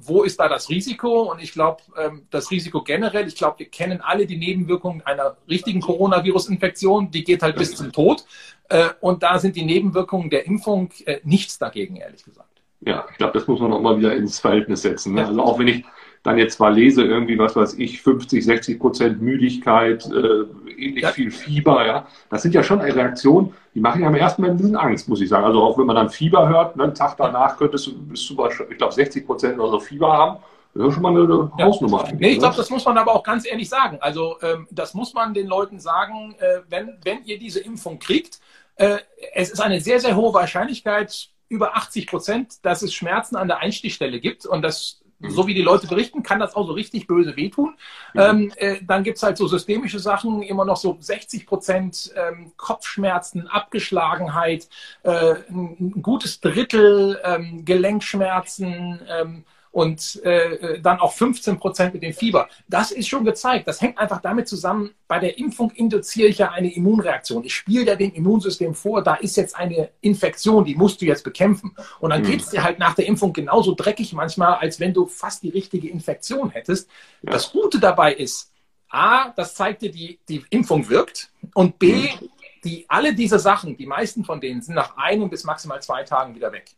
wo ist da das Risiko? Und ich glaube, ähm, das Risiko generell, ich glaube, wir kennen alle die Nebenwirkungen einer richtigen Coronavirus-Infektion, die geht halt bis zum Tod. Äh, und da sind die Nebenwirkungen der Impfung äh, nichts dagegen, ehrlich gesagt. Ja, ich glaube, das muss man auch mal wieder ins Verhältnis setzen. Ne? Also auch wenn ich dann jetzt zwar lese, irgendwie, was weiß ich, 50, 60 Prozent Müdigkeit, äh, ähnlich ja. viel Fieber, ja. Das sind ja schon Reaktionen, die machen ja am ersten Mal ein bisschen Angst, muss ich sagen. Also auch wenn man dann Fieber hört, ne, einen Tag danach könntest du bis zu, ich glaube, 60 Prozent oder so Fieber haben. Das ist schon mal eine ja. Hausnummer. Nee, ich glaube, das muss man aber auch ganz ehrlich sagen. Also ähm, das muss man den Leuten sagen, äh, wenn, wenn ihr diese Impfung kriegt, äh, es ist eine sehr, sehr hohe Wahrscheinlichkeit, über 80 Prozent, dass es Schmerzen an der Einstichstelle gibt. Und das Mhm. so wie die Leute berichten, kann das auch so richtig böse wehtun. Mhm. Ähm, äh, dann gibt's halt so systemische Sachen, immer noch so 60 Prozent ähm, Kopfschmerzen, Abgeschlagenheit, äh, ein, ein, gutes Drittel ähm, Gelenkschmerzen, ähm, und äh, dann auch 15 Prozent mit dem Fieber. Das ist schon gezeigt. Das hängt einfach damit zusammen, bei der Impfung induziere ich ja eine Immunreaktion. Ich spiele ja dem Immunsystem vor, da ist jetzt eine Infektion, die musst du jetzt bekämpfen. Und dann mhm. geht es dir halt nach der Impfung genauso dreckig manchmal, als wenn du fast die richtige Infektion hättest. Ja. Das Gute dabei ist, A, das zeigt dir, die, die Impfung wirkt. Und B, mhm. die, alle diese Sachen, die meisten von denen sind nach einem bis maximal zwei Tagen wieder weg.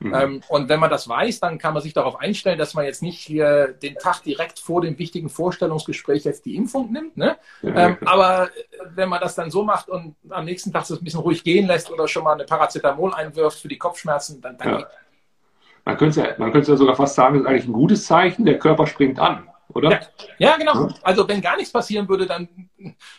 Mhm. Ähm, und wenn man das weiß, dann kann man sich darauf einstellen, dass man jetzt nicht hier den Tag direkt vor dem wichtigen Vorstellungsgespräch jetzt die Impfung nimmt. Ne? Ja, ähm, aber wenn man das dann so macht und am nächsten Tag es ein bisschen ruhig gehen lässt oder schon mal eine Paracetamol einwirft für die Kopfschmerzen, dann, dann ja. geht man könnte, ja, man könnte ja sogar fast sagen, das ist eigentlich ein gutes Zeichen, der Körper springt an oder? Ja, ja genau. Also wenn gar nichts passieren würde, dann,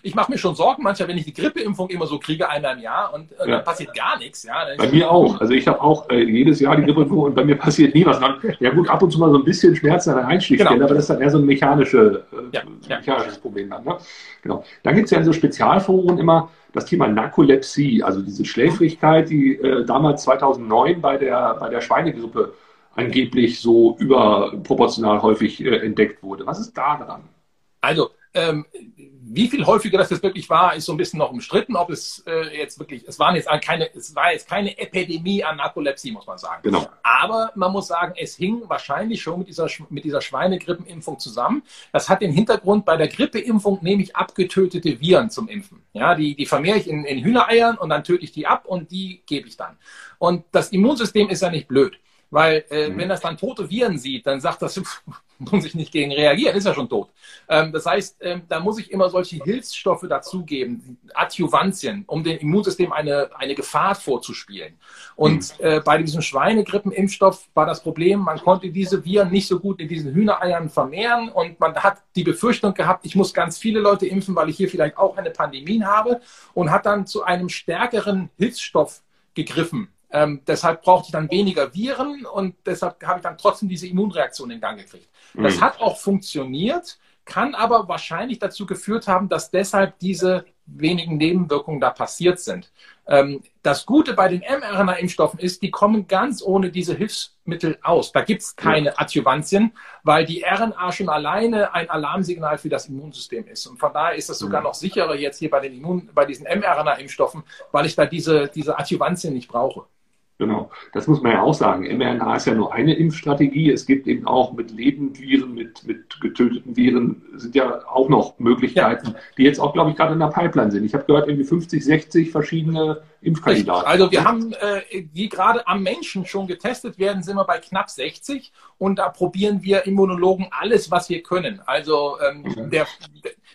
ich mache mir schon Sorgen manchmal, wenn ich die Grippeimpfung immer so kriege, einmal im Jahr und äh, ja. dann passiert gar nichts. Ja, bei mir auch. Also ich habe auch äh, jedes Jahr die Grippeimpfung und bei mir passiert nie was. Dann, ja gut, ab und zu mal so ein bisschen Schmerzen an der Einstichstelle, genau. aber das ist dann eher so ein mechanische, äh, ja, mechanisches Problem dann. Ne? Genau. Dann gibt es ja in so Spezialforen immer das Thema Narkolepsie, also diese Schläfrigkeit, die äh, damals 2009 bei der, bei der Schweinegrippe angeblich so überproportional häufig äh, entdeckt wurde. Was ist da dran? Also, ähm, wie viel häufiger das jetzt wirklich war, ist so ein bisschen noch umstritten, ob es äh, jetzt wirklich, es waren jetzt keine, es war jetzt keine Epidemie an Narkolepsie, muss man sagen. Genau. Aber man muss sagen, es hing wahrscheinlich schon mit dieser, mit dieser Schweinegrippenimpfung zusammen. Das hat den Hintergrund, bei der Grippeimpfung nehme ich abgetötete Viren zum Impfen. Ja, die, die vermehre ich in, in Hühnereiern und dann töte ich die ab und die gebe ich dann. Und das Immunsystem ist ja nicht blöd. Weil äh, mhm. wenn das dann tote Viren sieht, dann sagt das, muss ich nicht gegen reagieren, ist ja schon tot. Ähm, das heißt, ähm, da muss ich immer solche Hilfsstoffe dazugeben, Adjuvantien, um dem Immunsystem eine, eine Gefahr vorzuspielen. Und mhm. äh, bei diesem Schweinegrippenimpfstoff war das Problem, man konnte diese Viren nicht so gut in diesen Hühnereiern vermehren und man hat die Befürchtung gehabt, ich muss ganz viele Leute impfen, weil ich hier vielleicht auch eine Pandemie habe und hat dann zu einem stärkeren Hilfsstoff gegriffen ähm, deshalb brauchte ich dann weniger Viren und deshalb habe ich dann trotzdem diese Immunreaktion in Gang gekriegt. Das mhm. hat auch funktioniert, kann aber wahrscheinlich dazu geführt haben, dass deshalb diese wenigen Nebenwirkungen da passiert sind. Ähm, das Gute bei den mRNA-Impfstoffen ist, die kommen ganz ohne diese Hilfsmittel aus. Da gibt es keine ja. Adjuvantien, weil die RNA schon alleine ein Alarmsignal für das Immunsystem ist. Und von daher ist es sogar noch sicherer jetzt hier bei, den Immun bei diesen mRNA-Impfstoffen, weil ich da diese, diese Adjuvantien nicht brauche. Genau, das muss man ja auch sagen. mRNA ist ja nur eine Impfstrategie. Es gibt eben auch mit Lebendviren, mit, mit getöteten Viren, sind ja auch noch Möglichkeiten, ja. die jetzt auch, glaube ich, gerade in der Pipeline sind. Ich habe gehört, irgendwie 50, 60 verschiedene Impfkandidaten. Also wir haben, äh, die gerade am Menschen schon getestet werden, sind wir bei knapp 60 und da probieren wir Immunologen alles, was wir können. Also ähm, okay. der,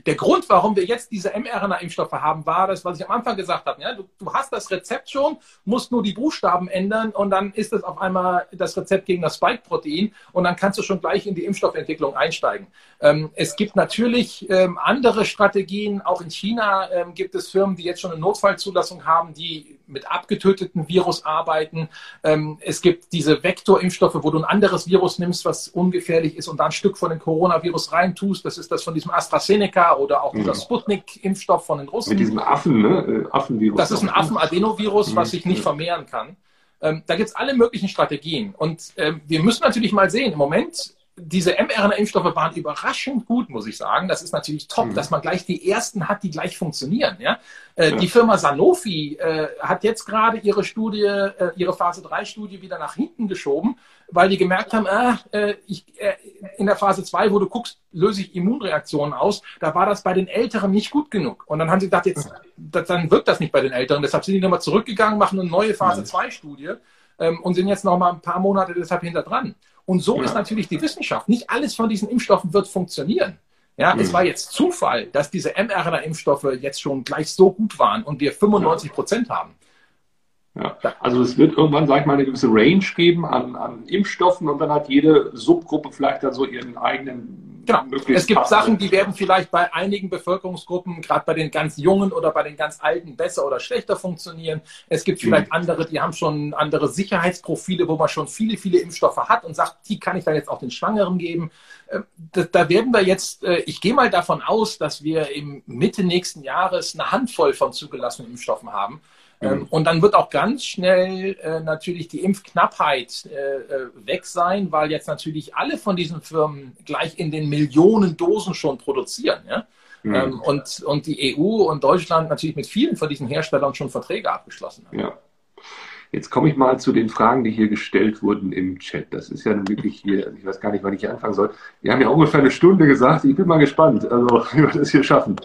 der Grund, warum wir jetzt diese mRNA-Impfstoffe haben, war das, was ich am Anfang gesagt habe. Ja? Du, du, hast das Rezept schon, musst nur die Buchstaben ändern und dann ist es auf einmal das Rezept gegen das Spike-Protein und dann kannst du schon gleich in die Impfstoffentwicklung einsteigen. Ähm, es gibt natürlich ähm, andere Strategien. Auch in China ähm, gibt es Firmen, die jetzt schon eine Notfallzulassung haben, die mit abgetöteten Virus arbeiten. Ähm, es gibt diese Vektorimpfstoffe, wo du ein anderes Virus nimmst, was ungefährlich ist und da ein Stück von dem Coronavirus reintust. Das ist das von diesem AstraZeneca oder auch dieser mhm. Sputnik-Impfstoff von den Russen. Mit diesem Affen, ne? Äh, Affenvirus. Das ist ein Affen-Adenovirus, was mhm. sich nicht vermehren kann. Ähm, da gibt es alle möglichen Strategien. Und ähm, wir müssen natürlich mal sehen, im Moment diese mRNA-Impfstoffe waren überraschend gut, muss ich sagen. Das ist natürlich top, mhm. dass man gleich die ersten hat, die gleich funktionieren. Ja? Äh, ja. Die Firma Sanofi äh, hat jetzt gerade ihre Studie, äh, ihre Phase 3 Studie wieder nach hinten geschoben, weil die gemerkt haben, ah, äh, ich, äh, in der Phase 2, wo du guckst, löse ich Immunreaktionen aus, da war das bei den Älteren nicht gut genug. Und dann haben sie gedacht, jetzt, dann wirkt das nicht bei den Älteren. Deshalb sind die nochmal zurückgegangen, machen eine neue Phase 2 mhm. Ähm, und sind jetzt noch mal ein paar Monate deshalb hinter dran. Und so ja. ist natürlich die Wissenschaft. Nicht alles von diesen Impfstoffen wird funktionieren. Ja, mhm. es war jetzt Zufall, dass diese mRNA-Impfstoffe jetzt schon gleich so gut waren und wir 95 Prozent haben. Ja, also es wird irgendwann, sag ich mal, eine gewisse Range geben an, an Impfstoffen und dann hat jede Subgruppe vielleicht dann so ihren eigenen Genau. Es gibt Sachen, die werden vielleicht bei einigen Bevölkerungsgruppen, gerade bei den ganz Jungen oder bei den ganz Alten, besser oder schlechter funktionieren. Es gibt vielleicht mhm. andere, die haben schon andere Sicherheitsprofile, wo man schon viele, viele Impfstoffe hat und sagt, die kann ich dann jetzt auch den Schwangeren geben. Ähm, da, werden wir jetzt, äh, ich gehe mal davon aus, dass wir im Mitte nächsten Jahres eine Handvoll von zugelassenen Impfstoffen haben. Ähm, mhm. und dann wird auch ganz schnell äh, natürlich die Impfknappheit äh, äh, weg sein, weil jetzt natürlich alle von diesen Firmen gleich in den Millionen Dosen schon produzieren. Ja? Mhm. Ähm, und, und die EU und Deutschland natürlich mit vielen von diesen Herstellern schon Verträge abgeschlossen haben. Ja. Jetzt komme ich mal zu den Fragen, die hier gestellt wurden im Chat. Das ist ja wirklich hier, ich weiß gar nicht, wann ich hier anfangen soll. Wir haben ja ungefähr eine Stunde gesagt. Ich bin mal gespannt, also wie wir das hier schaffen.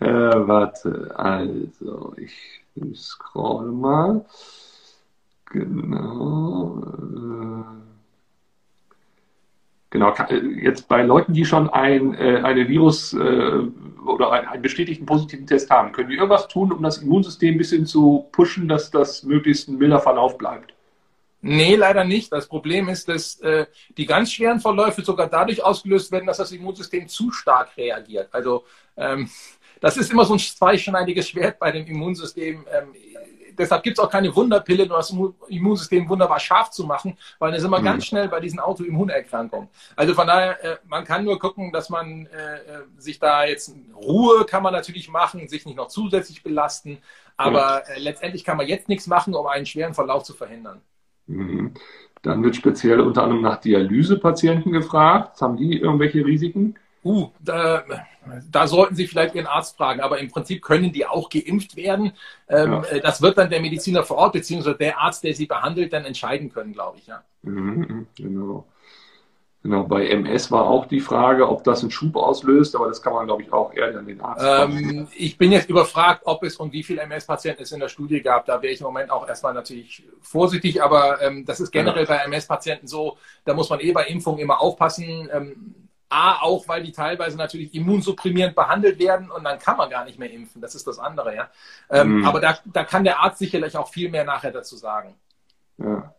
Äh, warte, also ich scroll mal. Genau. Äh, genau, jetzt bei Leuten, die schon ein, äh, eine Virus äh, oder einen bestätigten positiven Test haben, können die irgendwas tun, um das Immunsystem ein bisschen zu pushen, dass das möglichst ein milder Verlauf bleibt? Nee, leider nicht. Das Problem ist, dass äh, die ganz schweren Verläufe sogar dadurch ausgelöst werden, dass das Immunsystem zu stark reagiert. Also ähm, das ist immer so ein zweischneidiges Schwert bei dem Immunsystem. Ähm, deshalb gibt es auch keine Wunderpille, um das Immunsystem wunderbar scharf zu machen, weil dann sind wir mhm. ganz schnell bei diesen Autoimmunerkrankungen. Also von daher, äh, man kann nur gucken, dass man äh, äh, sich da jetzt Ruhe kann man natürlich machen, sich nicht noch zusätzlich belasten, aber äh, letztendlich kann man jetzt nichts machen, um einen schweren Verlauf zu verhindern. Mhm. Dann wird speziell unter anderem nach Dialysepatienten gefragt. Haben die irgendwelche Risiken? Uh, da, da sollten Sie vielleicht Ihren Arzt fragen, aber im Prinzip können die auch geimpft werden. Ähm, ja. Äh, das wird dann der Mediziner vor Ort beziehungsweise der Arzt, der sie behandelt, dann entscheiden können, glaube ich. Ja. Mhm, genau. Genau, bei MS war auch die Frage, ob das einen Schub auslöst, aber das kann man, glaube ich, auch eher an den Arzt ähm, Ich bin jetzt überfragt, ob es und wie viele MS-Patienten es in der Studie gab. Da wäre ich im Moment auch erstmal natürlich vorsichtig, aber ähm, das ist generell ja. bei MS-Patienten so, da muss man eh bei Impfungen immer aufpassen. Ähm, A, auch weil die teilweise natürlich immunsupprimierend behandelt werden und dann kann man gar nicht mehr impfen. Das ist das andere, ja. Ähm, mhm. Aber da, da kann der Arzt sicherlich auch viel mehr nachher dazu sagen. Ja.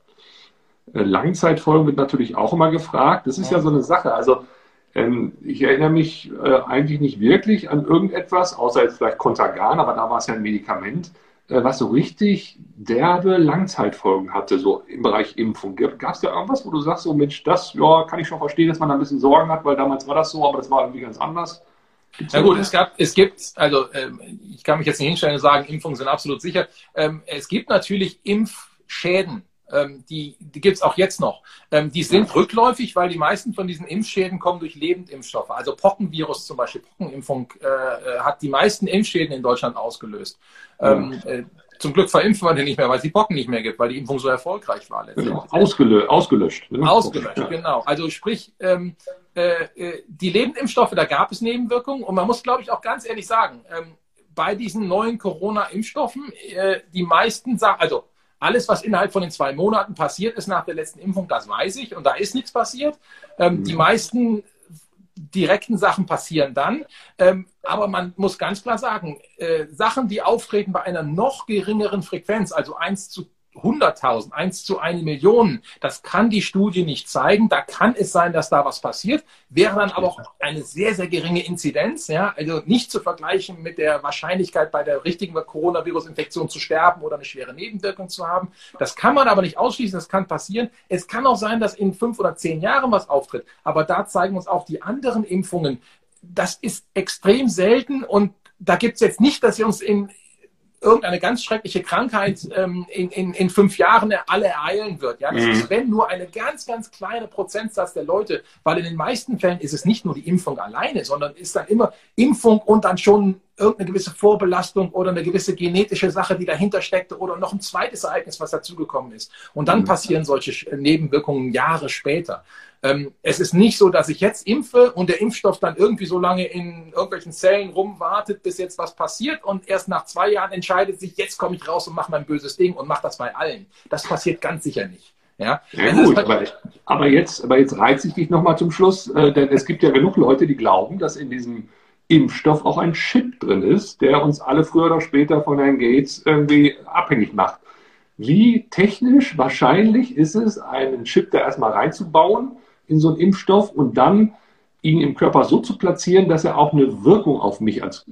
Äh, Langzeitfolgen wird natürlich auch immer gefragt. Das ist ja, ja so eine Sache. Also ähm, ich erinnere mich äh, eigentlich nicht wirklich an irgendetwas, außer jetzt vielleicht Contagan, aber da war es ja ein Medikament was so richtig derbe Langzeitfolgen hatte, so im Bereich Impfung. Gab es da irgendwas, wo du sagst, so Mensch, das ja, kann ich schon verstehen, dass man da ein bisschen Sorgen hat, weil damals war das so, aber das war irgendwie ganz anders? Gibt's Na gut, es gab, es gibt, also ähm, ich kann mich jetzt nicht hinstellen und sagen, Impfungen sind absolut sicher. Ähm, es gibt natürlich Impfschäden ähm, die, die gibt es auch jetzt noch. Ähm, die sind rückläufig, weil die meisten von diesen Impfschäden kommen durch Lebendimpfstoffe. Also Pockenvirus zum Beispiel, Pockenimpfung äh, äh hat die meisten Impfschäden in Deutschland ausgelöst. Ähm, äh, zum Glück verimpfen wir den nicht mehr, weil es die Pocken nicht mehr gibt, weil die Impfung so erfolgreich war. Genau. Ausgelö ausgelöscht. Ne? Ausgelöscht, ja. genau. Also sprich, ähm, äh, äh, die Lebendimpfstoffe, da gab es Nebenwirkungen und man muss, glaube ich, auch ganz ehrlich sagen, ähm, bei diesen neuen Corona-Impfstoffen, äh, die meisten sagen, also alles, was innerhalb von den zwei Monaten passiert ist nach der letzten Impfung, das weiß ich und da ist nichts passiert. Ähm, mhm. Die meisten direkten Sachen passieren dann. Ähm, aber man muss ganz klar sagen, äh, Sachen, die auftreten bei einer noch geringeren Frequenz, also 1 zu 100.000, 1 zu 1 Million, das kann die Studie nicht zeigen. Da kann es sein, dass da was passiert, wäre dann aber auch eine sehr, sehr geringe Inzidenz, ja, also nicht zu vergleichen mit der Wahrscheinlichkeit bei der richtigen Coronavirus-Infektion zu sterben oder eine schwere Nebenwirkung zu haben. Das kann man aber nicht ausschließen, das kann passieren. Es kann auch sein, dass in fünf oder zehn Jahren was auftritt, aber da zeigen uns auch die anderen Impfungen, das ist extrem selten und da gibt es jetzt nicht, dass wir uns in, irgendeine ganz schreckliche Krankheit ähm, in, in, in fünf Jahren alle ereilen wird. Ja, das mhm. ist wenn nur eine ganz, ganz kleine Prozentsatz der Leute, weil in den meisten Fällen ist es nicht nur die Impfung alleine, sondern ist dann immer Impfung und dann schon irgendeine gewisse Vorbelastung oder eine gewisse genetische Sache, die dahinter steckte oder noch ein zweites Ereignis, was dazugekommen ist. Und dann mhm. passieren solche Nebenwirkungen Jahre später. Ähm, es ist nicht so, dass ich jetzt impfe und der Impfstoff dann irgendwie so lange in irgendwelchen Zellen rumwartet, bis jetzt was passiert und erst nach zwei Jahren entscheidet sich, jetzt komme ich raus und mache mein böses Ding und mache das bei allen. Das passiert ganz sicher nicht. Ja, ja gut, aber, aber, jetzt, aber jetzt reize ich dich nochmal zum Schluss, äh, denn es gibt ja genug Leute, die glauben, dass in diesem Impfstoff auch ein Chip drin ist, der uns alle früher oder später von Herrn Gates irgendwie abhängig macht. Wie technisch wahrscheinlich ist es, einen Chip da erstmal reinzubauen in so einen Impfstoff und dann ihn im Körper so zu platzieren, dass er auch eine Wirkung auf mich als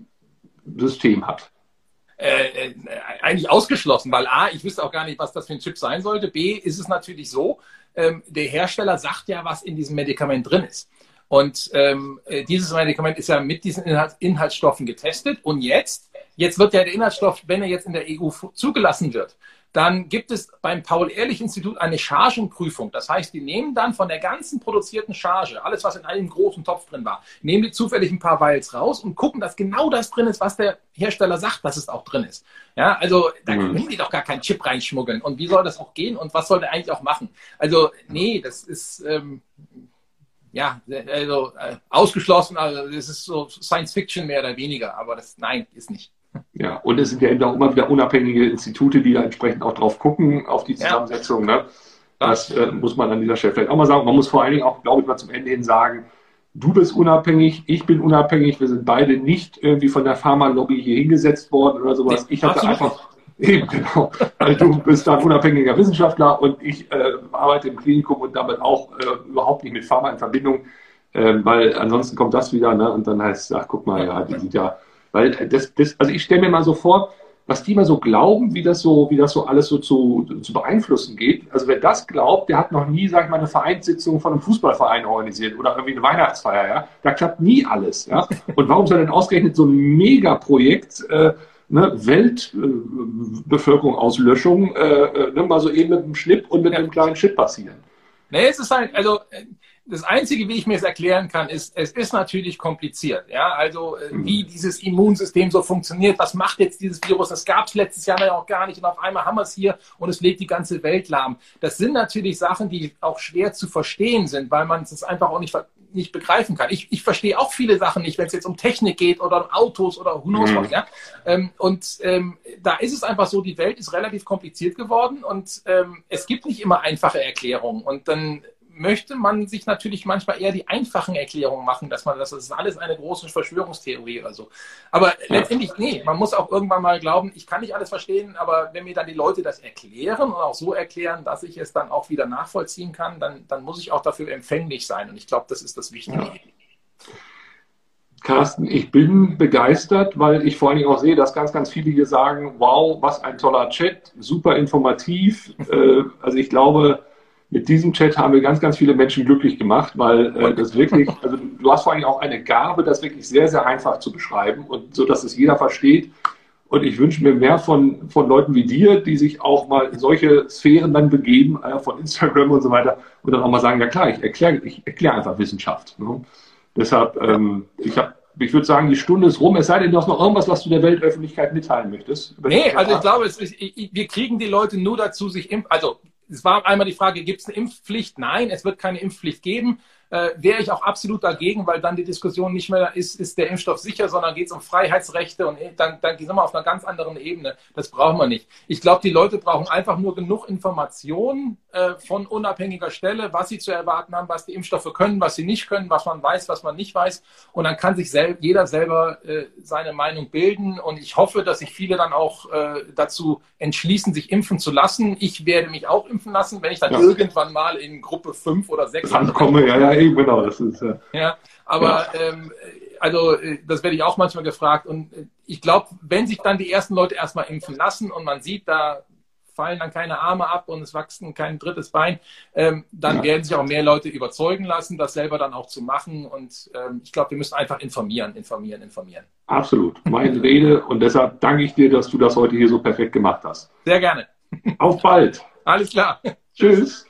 System hat? Äh, äh, eigentlich ausgeschlossen, weil A, ich wüsste auch gar nicht, was das für ein Chip sein sollte. B, ist es natürlich so, ähm, der Hersteller sagt ja, was in diesem Medikament drin ist. Und ähm, äh, dieses Medikament ist ja mit diesen Inhalt, Inhaltsstoffen getestet. Und jetzt, jetzt wird ja der Inhaltsstoff, wenn er jetzt in der EU zugelassen wird, dann gibt es beim Paul-Ehrlich-Institut eine Chargenprüfung. Das heißt, die nehmen dann von der ganzen produzierten Charge, alles, was in einem großen Topf drin war, nehmen die zufällig ein paar Vials raus und gucken, dass genau das drin ist, was der Hersteller sagt, dass es auch drin ist. Ja, also da mhm. können die doch gar keinen Chip reinschmuggeln. Und wie soll das auch gehen und was soll der eigentlich auch machen? Also, nee, das ist, ähm, ja, also äh, ausgeschlossen, also das ist so Science Fiction mehr oder weniger, aber das, nein, ist nicht. Ja, und es sind ja eben auch immer wieder unabhängige Institute, die da entsprechend auch drauf gucken, auf die Zusammensetzung. Ja. Ne? Das äh, muss man an dieser Stelle vielleicht auch mal sagen. Man muss vor allen Dingen auch, glaube ich, mal zum Ende hin sagen, du bist unabhängig, ich bin unabhängig, wir sind beide nicht irgendwie von der Pharma-Lobby hier hingesetzt worden oder sowas. Ich hatte einfach, eben genau, weil du bist ein unabhängiger Wissenschaftler und ich äh, arbeite im Klinikum und damit auch äh, überhaupt nicht mit Pharma in Verbindung, äh, weil ansonsten kommt das wieder ne? und dann heißt es, ach guck mal, ja, die sind ja weil das, das also ich stelle mir mal so vor, was die mal so glauben, wie das so, wie das so alles so zu, zu beeinflussen geht. Also wer das glaubt, der hat noch nie, sag ich mal, eine Vereinssitzung von einem Fußballverein organisiert oder irgendwie eine Weihnachtsfeier, ja. Da klappt nie alles, ja. Und warum soll denn ausgerechnet so ein Megaprojekt, äh, ne, Weltbevölkerung äh, äh, ne, mal so eben mit einem Schnipp und mit ja. einem kleinen Chip passieren? Nee, es ist halt, also das Einzige, wie ich mir es erklären kann, ist, es ist natürlich kompliziert. Ja, also äh, mhm. wie dieses Immunsystem so funktioniert, was macht jetzt dieses Virus? Das gab es letztes Jahr ja auch gar nicht und auf einmal haben wir es hier und es legt die ganze Welt lahm. Das sind natürlich Sachen, die auch schwer zu verstehen sind, weil man es einfach auch nicht, nicht begreifen kann. Ich, ich verstehe auch viele Sachen nicht, wenn es jetzt um Technik geht oder um Autos oder who knows mhm. was. Ja? Ähm, und ähm, da ist es einfach so, die Welt ist relativ kompliziert geworden und ähm, es gibt nicht immer einfache Erklärungen und dann möchte man sich natürlich manchmal eher die einfachen Erklärungen machen, dass man das, das ist alles eine große Verschwörungstheorie oder so. Aber letztendlich, nee, man muss auch irgendwann mal glauben, ich kann nicht alles verstehen, aber wenn mir dann die Leute das erklären und auch so erklären, dass ich es dann auch wieder nachvollziehen kann, dann, dann muss ich auch dafür empfänglich sein. Und ich glaube, das ist das Wichtige. Ja. Carsten, ich bin begeistert, weil ich vor allen Dingen auch sehe, dass ganz, ganz viele hier sagen, wow, was ein toller Chat, super informativ. Äh, also ich glaube, mit diesem Chat haben wir ganz, ganz viele Menschen glücklich gemacht, weil äh, das wirklich, also du hast vor allem auch eine Gabe, das wirklich sehr, sehr einfach zu beschreiben und so, dass es jeder versteht. Und ich wünsche mir mehr von, von Leuten wie dir, die sich auch mal in solche Sphären dann begeben, äh, von Instagram und so weiter, und dann auch mal sagen, ja klar, ich erkläre ich erklär einfach Wissenschaft. Ne? Deshalb, ähm, ich habe ich würde sagen, die Stunde ist rum, es sei denn, du hast noch irgendwas, was du der Weltöffentlichkeit mitteilen möchtest. Nee, also ich glaube, ist, wir kriegen die Leute nur dazu, sich impfen. Also es war einmal die Frage, gibt es eine Impfpflicht? Nein, es wird keine Impfpflicht geben äh, wäre ich auch absolut dagegen, weil dann die Diskussion nicht mehr ist, ist der Impfstoff sicher, sondern geht es um Freiheitsrechte und dann, dann sind wir auf einer ganz anderen Ebene. Das brauchen wir nicht. Ich glaube, die Leute brauchen einfach nur genug Informationen äh, von unabhängiger Stelle, was sie zu erwarten haben, was die Impfstoffe können, was sie nicht können, was man weiß, was man nicht weiß. Und dann kann sich sel jeder selber äh, seine Meinung bilden. Und ich hoffe, dass sich viele dann auch äh, dazu entschließen, sich impfen zu lassen. Ich werde mich auch impfen lassen, wenn ich dann ja. irgendwann mal in Gruppe 5 oder 6 komme. Ja, ja, eben, genau. Das ist, ja. ja aber ja. Ähm, also äh, das werde ich auch manchmal gefragt. Und äh, ich glaube, wenn sich dann die ersten Leute erstmal impfen lassen und man sieht, da fallen dann keine Arme ab und es wachsen kein drittes Bein, ähm, dann ja. werden sich auch mehr Leute überzeugen lassen, das selber dann auch zu machen. Und ähm, ich glaube, wir müssen einfach informieren, informieren, informieren. Absolut. Meine Rede. Und deshalb danke ich dir, dass du das heute hier so perfekt gemacht hast. Sehr gerne. Auf bald. Alles klar. Tschüss.